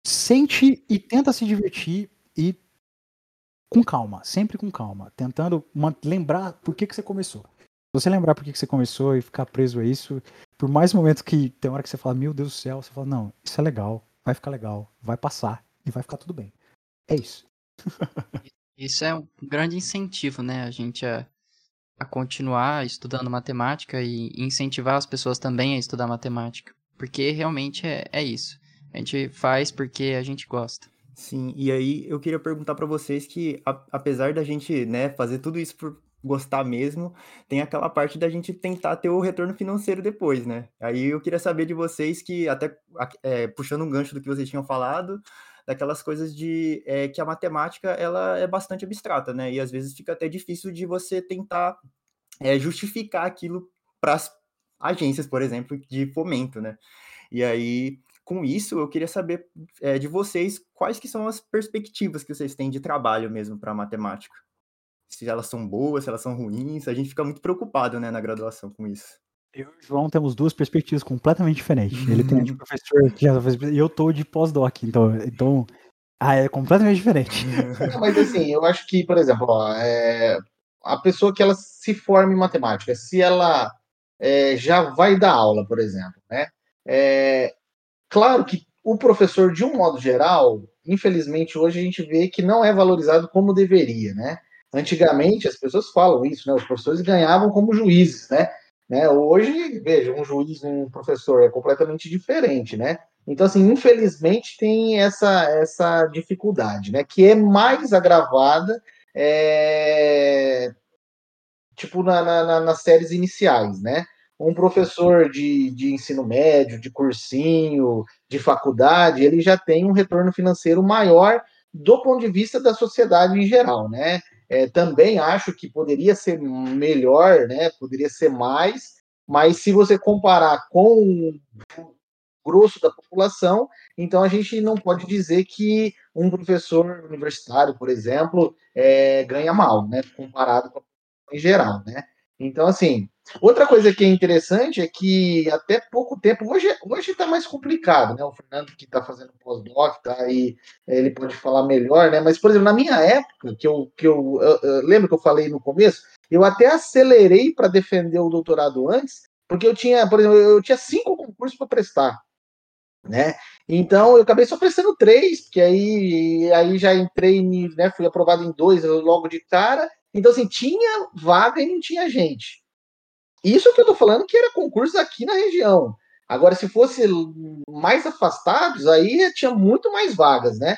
Sente e tenta se divertir e com calma, sempre com calma, tentando lembrar por que, que você começou. Se você lembrar por que, que você começou e ficar preso a isso, por mais momentos que tem hora que você fala, meu Deus do céu, você fala, não, isso é legal, vai ficar legal, vai passar e vai ficar tudo bem. É isso. [laughs] isso é um grande incentivo, né? A gente a, a continuar estudando matemática e incentivar as pessoas também a estudar matemática. Porque realmente é, é isso. A gente faz porque a gente gosta. Sim, e aí eu queria perguntar para vocês que, a, apesar da gente né, fazer tudo isso por gostar mesmo, tem aquela parte da gente tentar ter o retorno financeiro depois, né? Aí eu queria saber de vocês que, até é, puxando um gancho do que vocês tinham falado, daquelas coisas de é, que a matemática ela é bastante abstrata, né? E às vezes fica até difícil de você tentar é, justificar aquilo para as agências, por exemplo, de fomento, né? E aí, com isso, eu queria saber é, de vocês quais que são as perspectivas que vocês têm de trabalho mesmo para matemática se elas são boas, se elas são ruins. A gente fica muito preocupado, né, na graduação com isso. Eu e o João temos duas perspectivas completamente diferentes. Ele tem de professor que já fez, e eu tô de pós-doc, então, então ah, é completamente diferente. mas assim, eu acho que, por exemplo, ó, é, a pessoa que ela se forma em matemática, se ela é, já vai dar aula, por exemplo, né? É, claro que o professor, de um modo geral, infelizmente hoje a gente vê que não é valorizado como deveria, né? Antigamente, as pessoas falam isso, né? Os professores ganhavam como juízes, né? né? Hoje, veja, um juiz e um professor é completamente diferente, né? Então, assim, infelizmente tem essa, essa dificuldade, né? Que é mais agravada, é... tipo, na, na, nas séries iniciais, né? Um professor de, de ensino médio, de cursinho, de faculdade, ele já tem um retorno financeiro maior do ponto de vista da sociedade em geral, né? É, também acho que poderia ser melhor, né? Poderia ser mais, mas se você comparar com o grosso da população, então a gente não pode dizer que um professor universitário, por exemplo, é, ganha mal, né? Comparado com a população em geral, né? Então, assim, outra coisa que é interessante é que até pouco tempo, hoje hoje está mais complicado, né? O Fernando que está fazendo pós-doc, tá aí, ele pode falar melhor, né? Mas, por exemplo, na minha época, que eu, que eu, eu, eu lembro que eu falei no começo, eu até acelerei para defender o doutorado antes, porque eu tinha, por exemplo, eu tinha cinco concursos para prestar, né? Então eu acabei só prestando três, porque aí, aí já entrei, né? Fui aprovado em dois logo de cara, então, assim, tinha vaga e não tinha gente. Isso que eu tô falando que era concurso aqui na região. Agora, se fosse mais afastados, aí tinha muito mais vagas, né?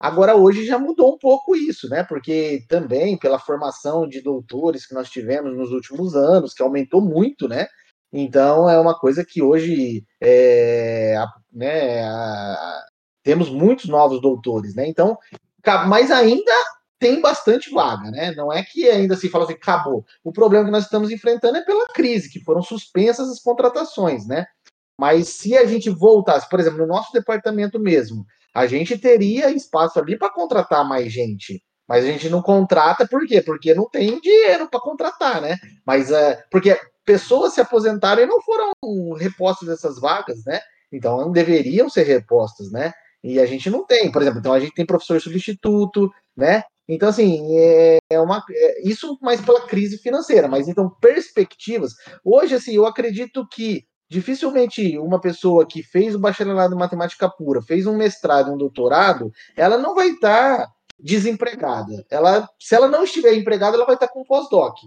Agora, hoje já mudou um pouco isso, né? Porque também pela formação de doutores que nós tivemos nos últimos anos, que aumentou muito, né? Então, é uma coisa que hoje é, né, a, temos muitos novos doutores, né? Então, mas ainda tem bastante vaga, né? Não é que ainda se fala assim, acabou. O problema que nós estamos enfrentando é pela crise, que foram suspensas as contratações, né? Mas se a gente voltasse, por exemplo, no nosso departamento mesmo, a gente teria espaço ali para contratar mais gente. Mas a gente não contrata por quê? Porque não tem dinheiro para contratar, né? Mas é porque pessoas se aposentaram e não foram repostas dessas vagas, né? Então não deveriam ser repostas, né? E a gente não tem, por exemplo, então a gente tem professor substituto, né? Então, assim, é, é uma, é, isso mais pela crise financeira, mas então, perspectivas. Hoje, assim, eu acredito que dificilmente uma pessoa que fez o bacharelado em matemática pura, fez um mestrado, um doutorado, ela não vai estar desempregada. Ela, se ela não estiver empregada, ela vai estar com pós-doc,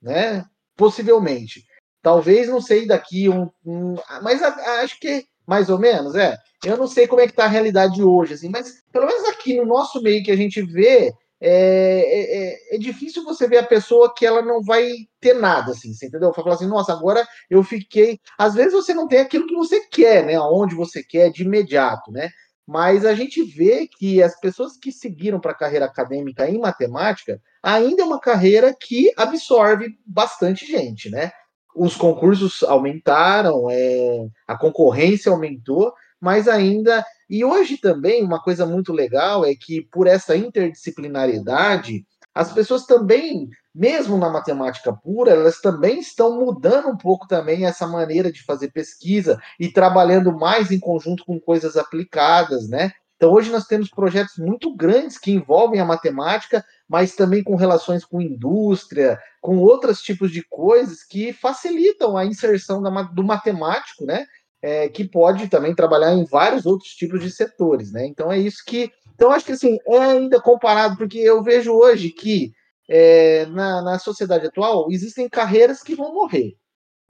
né? Possivelmente. Talvez, não sei, daqui um. um mas a, acho que mais ou menos, é. Eu não sei como é que tá a realidade hoje, assim, mas pelo menos aqui no nosso meio que a gente vê, é, é, é, é difícil você ver a pessoa que ela não vai ter nada, assim, você entendeu? Falar assim, nossa, agora eu fiquei. Às vezes você não tem aquilo que você quer, né? Aonde você quer de imediato, né? Mas a gente vê que as pessoas que seguiram para a carreira acadêmica em matemática ainda é uma carreira que absorve bastante gente, né? Os concursos aumentaram, é, a concorrência aumentou, mas ainda. E hoje também, uma coisa muito legal é que, por essa interdisciplinaridade, as pessoas também, mesmo na matemática pura, elas também estão mudando um pouco também essa maneira de fazer pesquisa e trabalhando mais em conjunto com coisas aplicadas, né? Então, hoje nós temos projetos muito grandes que envolvem a matemática, mas também com relações com indústria, com outros tipos de coisas que facilitam a inserção do matemático, né? é, que pode também trabalhar em vários outros tipos de setores, né? Então é isso que. Então, acho que assim, é ainda comparado, porque eu vejo hoje que é, na, na sociedade atual existem carreiras que vão morrer.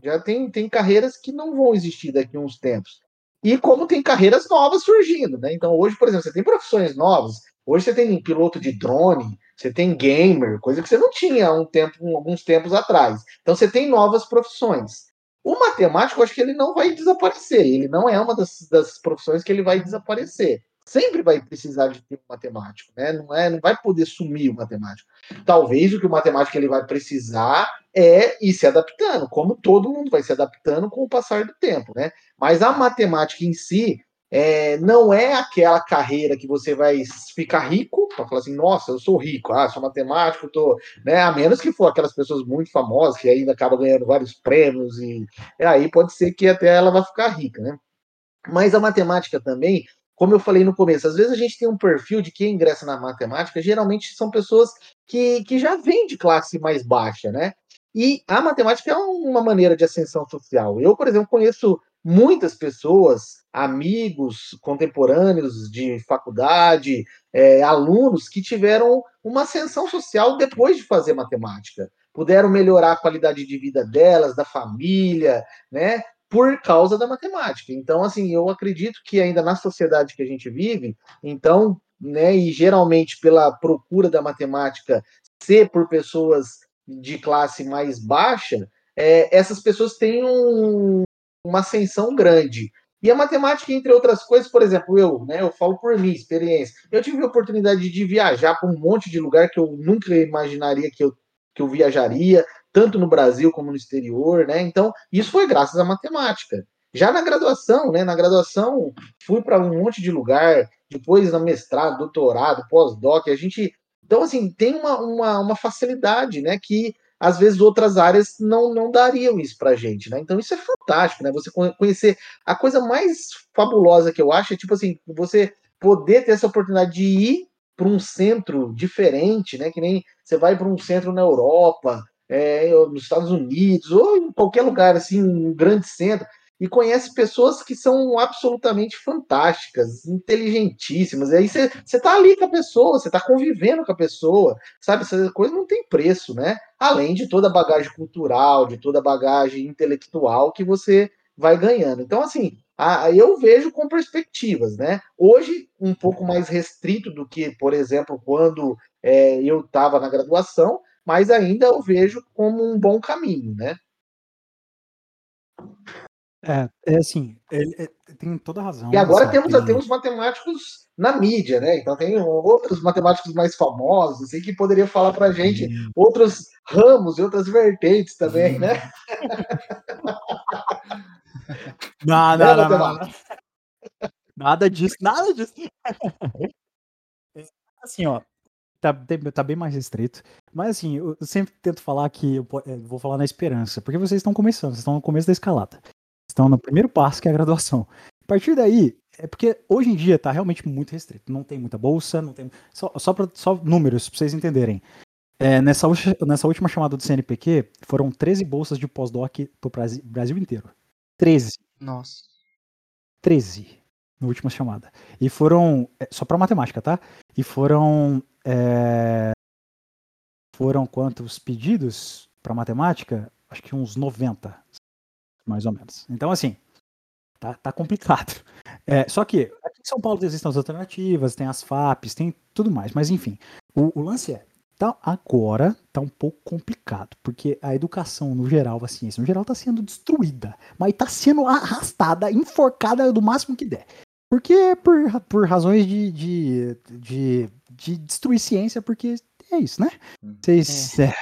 Já tem, tem carreiras que não vão existir daqui a uns tempos. E como tem carreiras novas surgindo, né? Então, hoje, por exemplo, você tem profissões novas. Hoje você tem piloto de drone, você tem gamer, coisa que você não tinha um tempo, alguns tempos atrás. Então, você tem novas profissões. O matemático, acho que ele não vai desaparecer. Ele não é uma das, das profissões que ele vai desaparecer. Sempre vai precisar de ter um matemático, né? Não, é, não vai poder sumir o matemático. Talvez o que o matemático ele vai precisar é ir se adaptando, como todo mundo vai se adaptando com o passar do tempo, né? Mas a matemática em si, é, não é aquela carreira que você vai ficar rico para falar assim, nossa, eu sou rico, ah, sou matemático, tô, né? A menos que for aquelas pessoas muito famosas que ainda acabam ganhando vários prêmios e aí pode ser que até ela vai ficar rica, né? Mas a matemática também, como eu falei no começo, às vezes a gente tem um perfil de quem ingressa na matemática, geralmente são pessoas que, que já vêm de classe mais baixa, né? E a matemática é uma maneira de ascensão social. Eu, por exemplo, conheço muitas pessoas, amigos contemporâneos de faculdade, é, alunos que tiveram uma ascensão social depois de fazer matemática. Puderam melhorar a qualidade de vida delas, da família, né? Por causa da matemática. Então, assim, eu acredito que ainda na sociedade que a gente vive, então, né, e geralmente pela procura da matemática ser por pessoas de classe mais baixa, é, essas pessoas têm um, uma ascensão grande. E a matemática, entre outras coisas, por exemplo, eu, né, eu falo por mim, experiência. Eu tive a oportunidade de viajar para um monte de lugar que eu nunca imaginaria que eu, que eu viajaria, tanto no Brasil como no exterior, né? Então, isso foi graças à matemática. Já na graduação, né? Na graduação, fui para um monte de lugar, depois na mestrado, doutorado, pós-doc, a gente. Então, assim, tem uma, uma, uma facilidade, né? Que às vezes outras áreas não, não dariam isso para gente, né? Então isso é fantástico, né? Você conhecer a coisa mais fabulosa que eu acho é tipo assim, você poder ter essa oportunidade de ir para um centro diferente, né? Que nem você vai para um centro na Europa, é, nos Estados Unidos ou em qualquer lugar assim, um grande centro e conhece pessoas que são absolutamente fantásticas, inteligentíssimas. E aí você está ali com a pessoa, você está convivendo com a pessoa, sabe? Essa coisa não tem preço, né? Além de toda a bagagem cultural, de toda a bagagem intelectual que você vai ganhando. Então, assim, a, eu vejo com perspectivas, né? Hoje, um pouco mais restrito do que, por exemplo, quando é, eu estava na graduação, mas ainda eu vejo como um bom caminho, né? É, é assim, ele, é, tem toda razão. E agora temos, que... temos matemáticos na mídia, né? Então tem outros matemáticos mais famosos, assim, que poderia falar para gente hum. outros ramos e outras vertentes também, hum. [laughs] né? não, não, não, não, não, Nada disso, nada disso. Assim, ó, tá, tá bem mais restrito. Mas assim, eu sempre tento falar que eu é, vou falar na esperança, porque vocês estão começando, vocês estão no começo da escalada estão no primeiro passo, que é a graduação. A partir daí, é porque hoje em dia está realmente muito restrito. Não tem muita bolsa, não tem. Só, só, pra, só números, para vocês entenderem. É, nessa, nessa última chamada do CNPq, foram 13 bolsas de pós-doc pro Brasil inteiro. 13. Nossa. 13 na última chamada. E foram. É, só para matemática, tá? E foram. É, foram quantos pedidos para matemática? Acho que uns 90 mais ou menos. Então, assim, Tá, tá complicado. É, só que aqui em São Paulo existem as alternativas, tem as FAPs, tem tudo mais. Mas enfim, o, o lance é, tá, agora tá um pouco complicado, porque a educação no geral, a ciência no geral tá sendo destruída, mas tá sendo arrastada, enforcada do máximo que der. Porque por, por razões de, de, de, de destruir ciência, porque é isso, né? Vocês. É.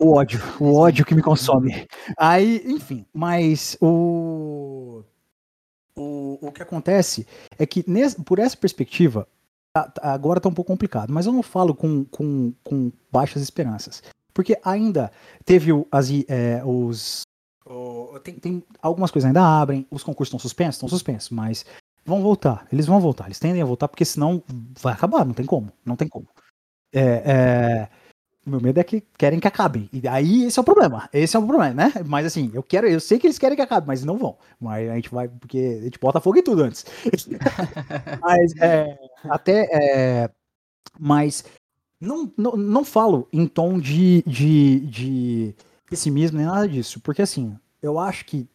o ódio, o ódio que me consome. Aí, enfim, mas o. O, o que acontece é que, nesse, por essa perspectiva, agora tá um pouco complicado, mas eu não falo com, com, com baixas esperanças. Porque ainda teve o, as, é, os. O, tem, tem algumas coisas ainda abrem, os concursos estão suspensos, estão suspensos, mas vão voltar. Eles vão voltar, eles tendem a voltar, porque senão vai acabar, não tem como. Não tem como. É, é, o meu medo é que querem que acabem. E aí esse é o problema. Esse é o problema, né? Mas assim, eu quero, eu sei que eles querem que acabe, mas não vão. Mas a gente vai, porque a gente bota fogo em tudo antes. [laughs] mas é, até. É, mas não, não, não falo em tom de, de, de pessimismo nem nada disso. Porque assim, eu acho que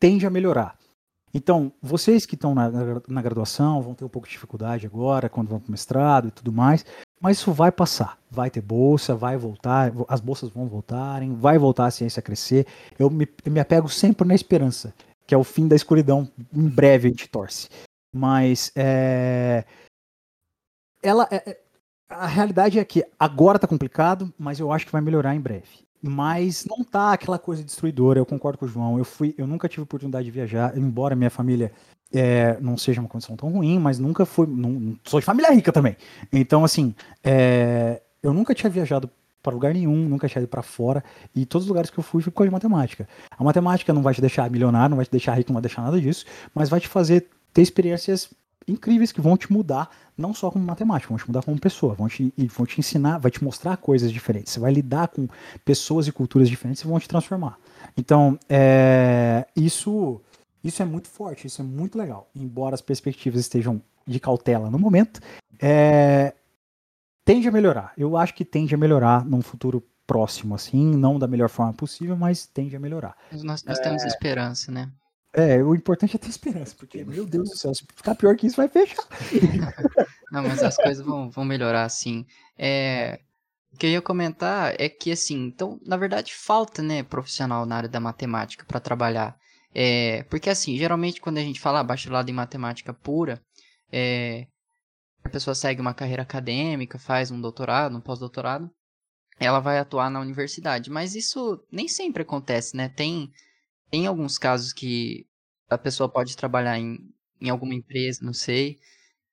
tende a melhorar. Então, vocês que estão na, na, graduação vão ter um pouco de dificuldade agora, quando vão para o mestrado e tudo mais, mas isso vai passar. Vai ter bolsa, vai voltar, as bolsas vão voltarem, vai voltar a ciência a crescer. Eu me, eu me apego sempre na esperança, que é o fim da escuridão. Em breve a gente torce. Mas é, ela, é, é a realidade é que agora está complicado, mas eu acho que vai melhorar em breve. Mas não tá aquela coisa destruidora, eu concordo com o João. Eu fui, eu nunca tive oportunidade de viajar, embora minha família é, não seja uma condição tão ruim, mas nunca fui. Não, sou de família rica também. Então, assim, é, eu nunca tinha viajado para lugar nenhum, nunca tinha ido para fora, e todos os lugares que eu fui foi de matemática. A matemática não vai te deixar milionário, não vai te deixar rico, não vai deixar nada disso, mas vai te fazer ter experiências incríveis que vão te mudar, não só como matemático, vão te mudar como pessoa, vão te, vão te ensinar, vai te mostrar coisas diferentes. Você vai lidar com pessoas e culturas diferentes e vão te transformar. Então, é, isso, isso é muito forte, isso é muito legal. Embora as perspectivas estejam de cautela no momento, é, tende a melhorar. Eu acho que tende a melhorar num futuro próximo, assim, não da melhor forma possível, mas tende a melhorar. Nós, nós é... temos esperança, né? É, o importante é ter esperança, porque, meu Deus do céu, se ficar pior que isso, vai fechar. [laughs] Não, mas as coisas vão, vão melhorar, sim. É, o que eu ia comentar é que, assim, então, na verdade, falta, né, profissional na área da matemática para trabalhar. É, porque, assim, geralmente quando a gente fala bacharelado em matemática pura, é, a pessoa segue uma carreira acadêmica, faz um doutorado, um pós-doutorado, ela vai atuar na universidade. Mas isso nem sempre acontece, né? Tem tem alguns casos que a pessoa pode trabalhar em, em alguma empresa, não sei.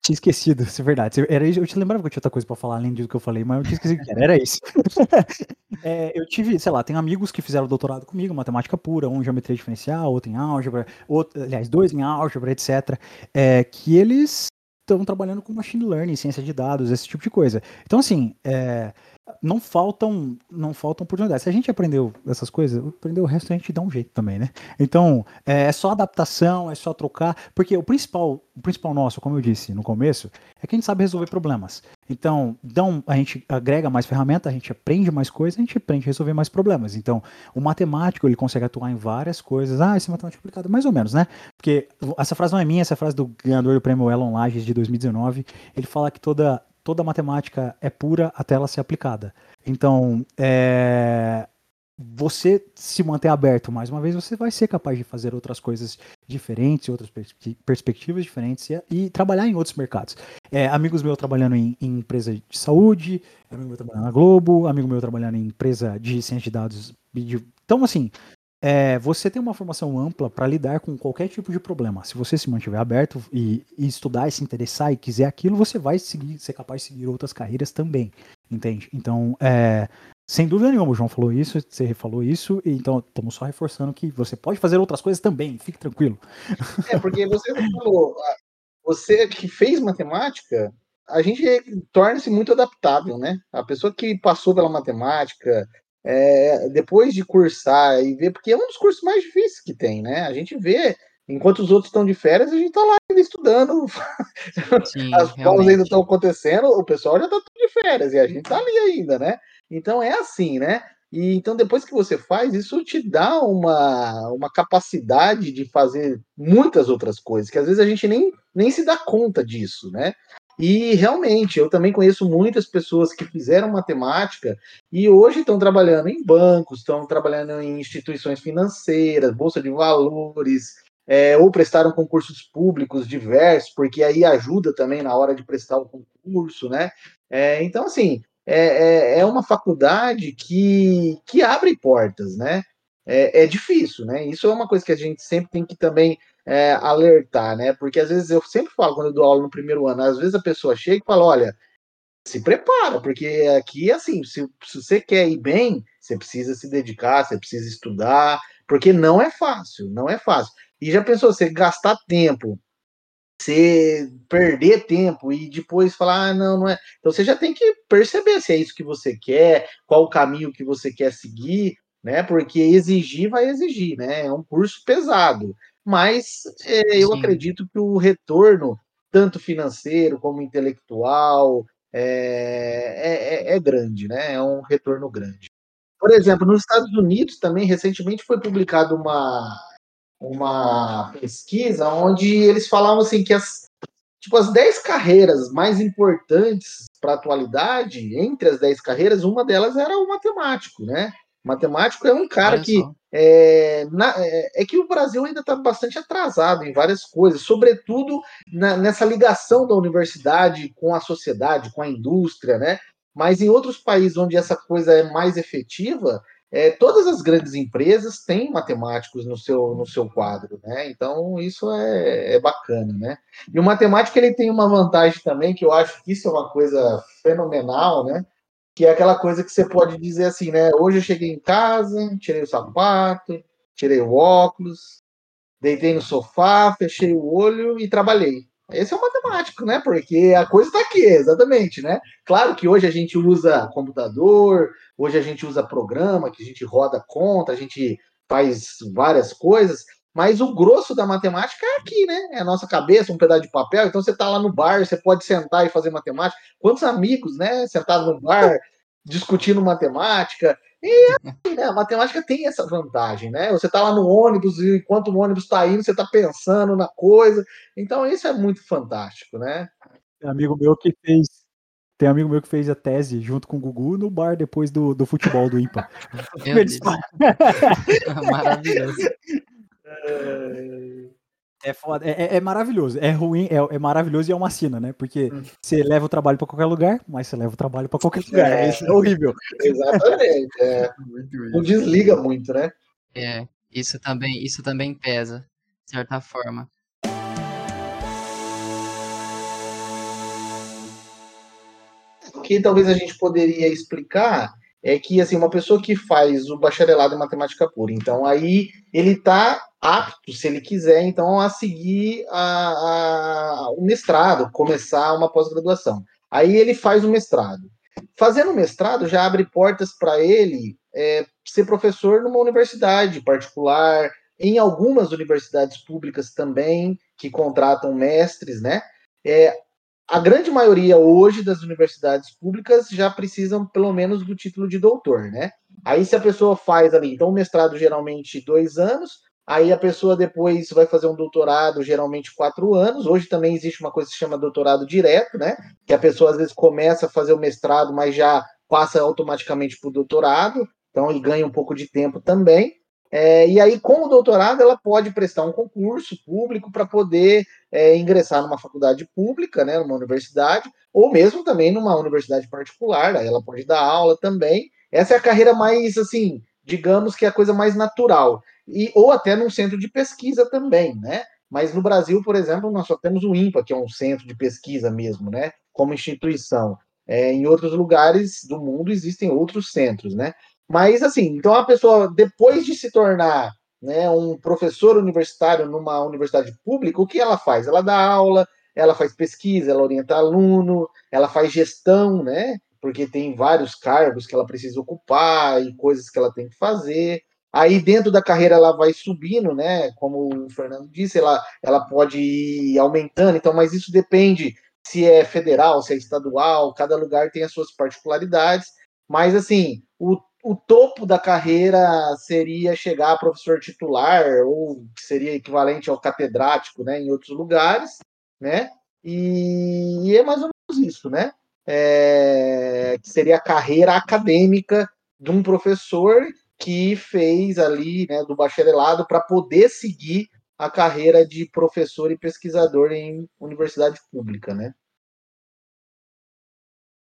Tinha esquecido, isso é verdade. Era eu te lembrava que eu tinha outra coisa para falar além disso que eu falei, mas eu tinha esquecido que era, era isso. [laughs] é, eu tive, sei lá, tem amigos que fizeram doutorado comigo, matemática pura, um em geometria diferencial, outro em álgebra, outro, aliás, dois em álgebra, etc. É, que eles estão trabalhando com machine learning, ciência de dados, esse tipo de coisa. Então, assim, é, não faltam não faltam oportunidades. Se a gente aprendeu essas coisas, aprendeu o resto a gente dá um jeito também, né? Então, é, é só adaptação, é só trocar, porque o principal, o principal nosso, como eu disse no começo, é que a gente sabe resolver problemas. Então, então a gente agrega mais ferramentas, a gente aprende mais coisas, a gente aprende a resolver mais problemas. Então, o matemático, ele consegue atuar em várias coisas. Ah, esse matemático é aplicado, mais ou menos, né? Porque essa frase não é minha, essa é frase do ganhador do prêmio Elon Lages de 2019. Ele fala que toda toda matemática é pura até ela ser aplicada. Então, é, você se manter aberto mais uma vez, você vai ser capaz de fazer outras coisas diferentes, outras perspectivas diferentes e, e, trabalhar em outros mercados. É, amigos meus trabalhando em, em, empresa de saúde, amigo meu trabalhando na Globo, amigo meu trabalhando em empresa de ciência de dados. De, então, assim, é, você tem uma formação ampla para lidar com qualquer tipo de problema. Se você se mantiver aberto e, e, estudar e se interessar e quiser aquilo, você vai seguir, ser capaz de seguir outras carreiras também, entende? Então, é, sem dúvida nenhuma, o João falou isso, você falou isso, então estamos só reforçando que você pode fazer outras coisas também, fique tranquilo. É, porque você falou, você que fez matemática, a gente torna-se muito adaptável, né? A pessoa que passou pela matemática, é, depois de cursar e ver, porque é um dos cursos mais difíceis que tem, né? A gente vê, enquanto os outros estão de férias, a gente está lá ainda estudando, [laughs] Sim, as provas ainda estão acontecendo, o pessoal já está tudo de férias e a gente está ali ainda, né? Então é assim, né? E então, depois que você faz, isso te dá uma, uma capacidade de fazer muitas outras coisas, que às vezes a gente nem, nem se dá conta disso, né? E realmente, eu também conheço muitas pessoas que fizeram matemática e hoje estão trabalhando em bancos, estão trabalhando em instituições financeiras, bolsa de valores, é, ou prestaram concursos públicos diversos, porque aí ajuda também na hora de prestar o concurso, né? É, então, assim, é, é, é, uma faculdade que, que abre portas, né? É, é, difícil, né? Isso é uma coisa que a gente sempre tem que também é, alertar, né? Porque às vezes eu sempre falo quando eu dou aula no primeiro ano, às vezes a pessoa chega e fala, olha, se prepara, porque aqui, assim, se, se você quer ir bem, você precisa se dedicar, você precisa estudar, porque não é fácil, não é fácil. E já pensou, você gastar tempo, você perder tempo e depois falar, ah, não, não é. Então você já tem que perceber se é isso que você quer, qual o caminho que você quer seguir, né? Porque exigir vai exigir, né? É um curso pesado. Mas é, eu acredito que o retorno, tanto financeiro como intelectual, é, é, é grande, né? É um retorno grande. Por exemplo, nos Estados Unidos também recentemente foi publicado uma uma pesquisa onde eles falavam assim que as tipo as 10 carreiras mais importantes para a atualidade, entre as 10 carreiras, uma delas era o matemático, né? Matemático é um cara que é, na, é, é, que o Brasil ainda está bastante atrasado em várias coisas, sobretudo na, nessa ligação da universidade com a sociedade, com a indústria, né? Mas em outros países onde essa coisa é mais efetiva, é, todas as grandes empresas têm matemáticos no seu, no seu quadro, né? Então isso é, é, bacana, né? E o matemático ele tem uma vantagem também que eu acho que isso é uma coisa fenomenal, né? Que é aquela coisa que você pode dizer assim, né? Hoje eu cheguei em casa, tirei o sapato, tirei o óculos, deitei no sofá, fechei o olho e trabalhei. Esse é o matemático, né? Porque a coisa está aqui, exatamente, né? Claro que hoje a gente usa computador, hoje a gente usa programa, que a gente roda conta, a gente faz várias coisas, mas o grosso da matemática é aqui, né? É a nossa cabeça, um pedaço de papel. Então você está lá no bar, você pode sentar e fazer matemática. Quantos amigos, né? Sentados no bar, discutindo matemática. E assim, né, a matemática tem essa vantagem, né? Você está lá no ônibus e enquanto o ônibus está indo, você está pensando na coisa. Então, isso é muito fantástico, né? Tem amigo meu que fez. Tem amigo meu que fez a tese junto com o Gugu no bar depois do, do futebol do IMPA. [laughs] [laughs] Maravilhoso. É... É, foda, é, é, é, maravilhoso. É ruim, é, é, maravilhoso e é uma sina, né? Porque hum. você leva o trabalho para qualquer lugar, mas você leva o trabalho para qualquer lugar. É, Isso é horrível. Exatamente. É. [laughs] Não desliga muito, né? É, isso também, isso também pesa, de certa forma. O que talvez a gente poderia explicar é que assim uma pessoa que faz o bacharelado em matemática pura, então aí ele está apto, se ele quiser, então a seguir a, a, o mestrado, começar uma pós-graduação. Aí ele faz o mestrado. Fazendo o mestrado já abre portas para ele é, ser professor numa universidade particular, em algumas universidades públicas também que contratam mestres, né? É, a grande maioria hoje das universidades públicas já precisam pelo menos do título de doutor, né? Aí se a pessoa faz ali, então mestrado geralmente dois anos, aí a pessoa depois vai fazer um doutorado geralmente quatro anos. Hoje também existe uma coisa que se chama doutorado direto, né? Que a pessoa às vezes começa a fazer o mestrado, mas já passa automaticamente para o doutorado, então ele ganha um pouco de tempo também. É, e aí, com o doutorado, ela pode prestar um concurso público para poder é, ingressar numa faculdade pública, né, numa universidade, ou mesmo também numa universidade particular, aí ela pode dar aula também. Essa é a carreira mais, assim, digamos que é a coisa mais natural. E, ou até num centro de pesquisa também, né? Mas no Brasil, por exemplo, nós só temos o INPA, que é um centro de pesquisa mesmo, né? Como instituição. É, em outros lugares do mundo existem outros centros, né? Mas, assim, então a pessoa, depois de se tornar né, um professor universitário numa universidade pública, o que ela faz? Ela dá aula, ela faz pesquisa, ela orienta aluno, ela faz gestão, né? Porque tem vários cargos que ela precisa ocupar e coisas que ela tem que fazer. Aí dentro da carreira ela vai subindo, né? Como o Fernando disse, ela, ela pode ir aumentando, então, mas isso depende se é federal, se é estadual, cada lugar tem as suas particularidades. Mas assim, o o topo da carreira seria chegar a professor titular, ou seria equivalente ao catedrático, né, em outros lugares, né? E, e é mais ou menos isso, né? É, que seria a carreira acadêmica de um professor que fez ali, né, do bacharelado para poder seguir a carreira de professor e pesquisador em universidade pública, né?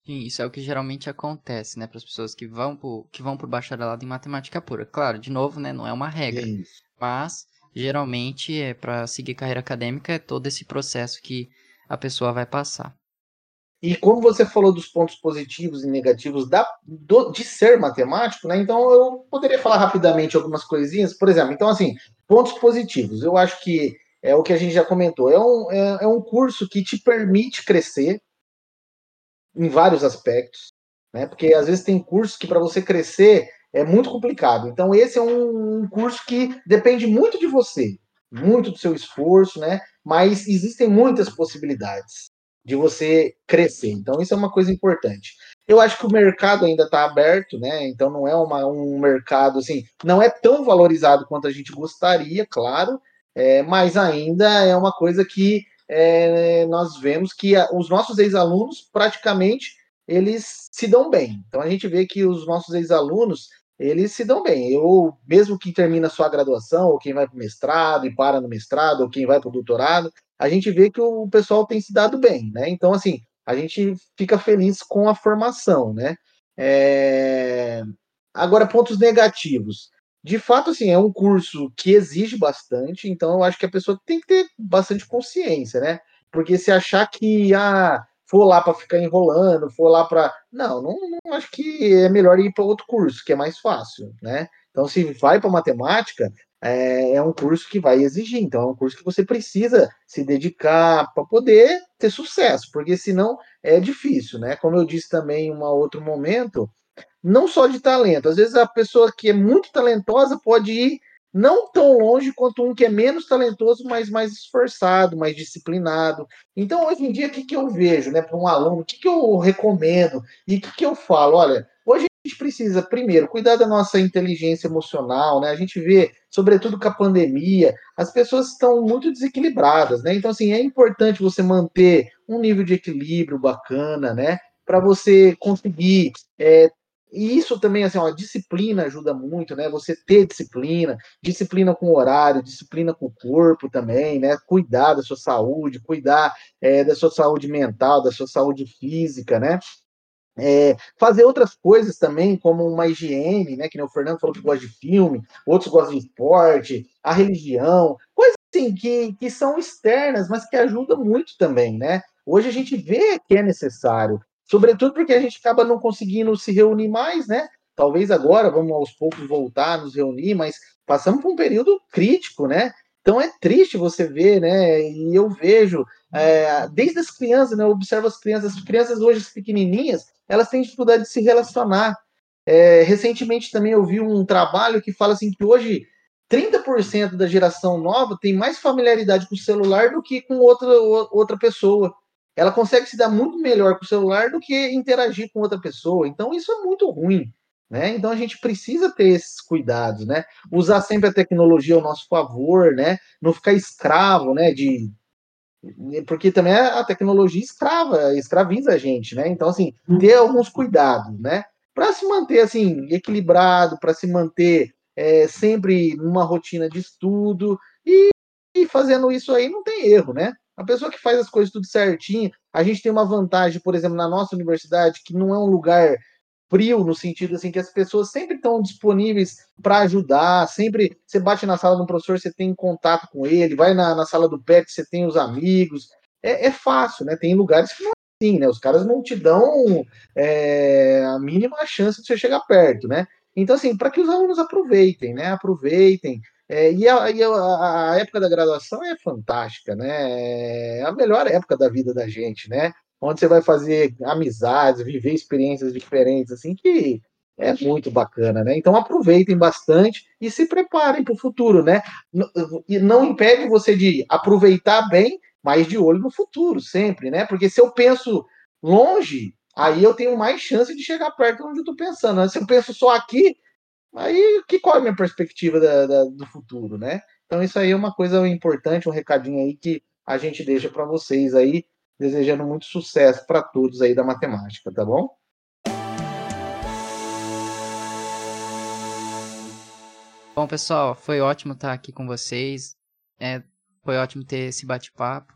Sim, isso é o que geralmente acontece, né, para as pessoas que vão pro, que vão pro bacharelado em matemática pura. Claro, de novo, né, não é uma regra, É mas geralmente é para seguir carreira acadêmica é todo esse processo que a pessoa vai passar. E como você falou dos pontos positivos e negativos da, do, de ser matemático, né? Então eu poderia falar rapidamente algumas coisinhas. Por exemplo, então assim, pontos positivos. Eu acho que é o que a gente já comentou. É um, é, é um curso que te permite crescer em vários aspectos, né? Porque às vezes tem cursos que para você crescer é muito complicado. Então esse é um, um curso que depende muito de você, muito do seu esforço, né? Mas existem muitas possibilidades de você crescer. Então, isso é uma coisa importante. Eu acho que o mercado ainda está aberto, né? Então, não é uma, um mercado assim, não é tão valorizado quanto a gente gostaria, claro, é, mas ainda é uma coisa que é, nós vemos que a, os nossos ex-alunos praticamente eles se dão bem. Então, a gente vê que os nossos ex-alunos eles se dão bem. Eu, mesmo que termina sua graduação, ou quem vai para o mestrado e para no mestrado, ou quem vai para o doutorado, a gente vê que o pessoal tem se dado bem, né? Então, assim, a gente fica feliz com a formação, né? É... Agora, pontos negativos. De fato, assim, é um curso que exige bastante, então eu acho que a pessoa tem que ter bastante consciência, né? Porque se achar que ah, for lá para ficar enrolando, for lá para. Não, não, não acho que é melhor ir para outro curso, que é mais fácil, né? Então, se vai para matemática, é, é, um curso que vai exigir. Então, é um curso que você precisa se dedicar para poder ter sucesso, porque senão é difícil, né? Como eu disse também em um outro momento, não só de talento. Às vezes a pessoa que é muito talentosa pode ir não tão longe quanto um que é menos talentoso, mas mais esforçado, mais disciplinado. Então, hoje em dia, o que, que eu vejo né, para um aluno? O que, que eu recomendo? E o que, que eu falo? Olha, hoje a gente precisa, primeiro, cuidar da nossa inteligência emocional, né? A gente vê, sobretudo com a pandemia, as pessoas estão muito desequilibradas, né? Então, assim, é importante você manter um nível de equilíbrio bacana, né? Para você conseguir é, e isso também, assim, ó, disciplina ajuda muito, né? Você ter disciplina, disciplina com horário, disciplina com o corpo também, né? Cuidar da sua saúde, cuidar é, da sua saúde mental, da sua saúde física, né? É, fazer outras coisas também, como uma higiene, né? Que nem o Fernando falou que gosta de filme, outros gostam de esporte, a religião, coisas assim que, que são externas, mas que ajudam muito também, né? Hoje a gente vê que é necessário, sobretudo porque a gente acaba não conseguindo se reunir mais, né? Talvez agora vamos aos poucos voltar nos reunir, mas passamos por um período crítico, né? Então é triste você ver, né? E eu vejo, é, desde as crianças, né? Eu observo as crianças, as crianças hoje pequenininhas, elas têm dificuldade de se relacionar. É, recentemente também eu vi um trabalho que fala assim que hoje 30% da geração nova tem mais familiaridade com o celular do que com outra, outra pessoa. Ela consegue se dar muito melhor com o celular do que interagir com outra pessoa. Então isso é muito ruim. Né? Então a gente precisa ter esses cuidados, né? Usar sempre a tecnologia ao nosso favor, né? Não ficar escravo, né? De porque também a tecnologia escrava, escraviza a gente, né? Então, assim, ter alguns cuidados, né? Para se manter, assim, equilibrado, para se manter é, sempre numa rotina de estudo e, e, fazendo isso aí não tem erro, né? A pessoa que faz as coisas tudo certinho, a gente tem uma vantagem, por exemplo, na nossa universidade, que não é um lugar frio, no sentido assim, que as pessoas sempre estão disponíveis para ajudar, sempre você bate na sala do professor, você tem contato com ele, vai na, na sala do PET, você tem os amigos. É, é, fácil, né? Tem lugares que não é assim, né? Os caras não te dão é, a mínima chance de você chegar perto, né? Então, assim, para que os alunos aproveitem, né? Aproveitem. É, e, a, e a, a, época da graduação é fantástica, né? É a melhor época da vida da gente, né? onde você vai fazer amizades, viver experiências diferentes, assim, que é muito bacana, né? Então aproveitem bastante e se preparem para o futuro, né? E não impede você de aproveitar bem, mas de olho no futuro, sempre, né? Porque se eu penso longe, aí eu tenho mais chance de chegar perto onde eu estou pensando. Se eu penso só aqui, aí que qual é a minha perspectiva da, da, do futuro, né? Então isso aí é uma coisa importante, um recadinho aí que a gente deixa para vocês aí, desejando muito sucesso para todos aí da matemática, tá bom? Bom, pessoal, foi ótimo estar aqui com vocês. É, foi ótimo ter esse bate-papo.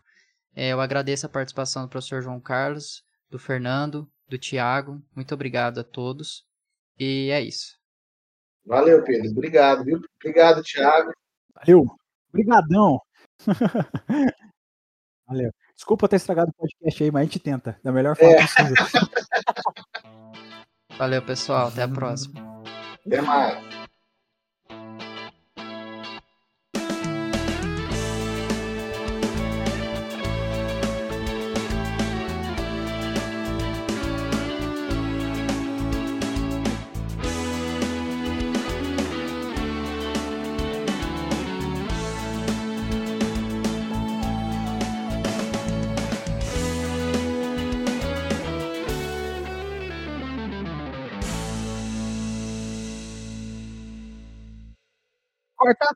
É, eu agradeço a participação do professor João Carlos, do Fernando, do Tiago. Muito obrigado a todos. E é isso. Valeu, Pedro. Obrigado, viu? Obrigado, Tiago. Valeu. Obrigadão. [laughs] Valeu. Desculpa ter estragado o podcast aí, mas a gente tenta, da melhor forma é. possível. [laughs] Valeu, pessoal. Até a próxima. Até mais. Corta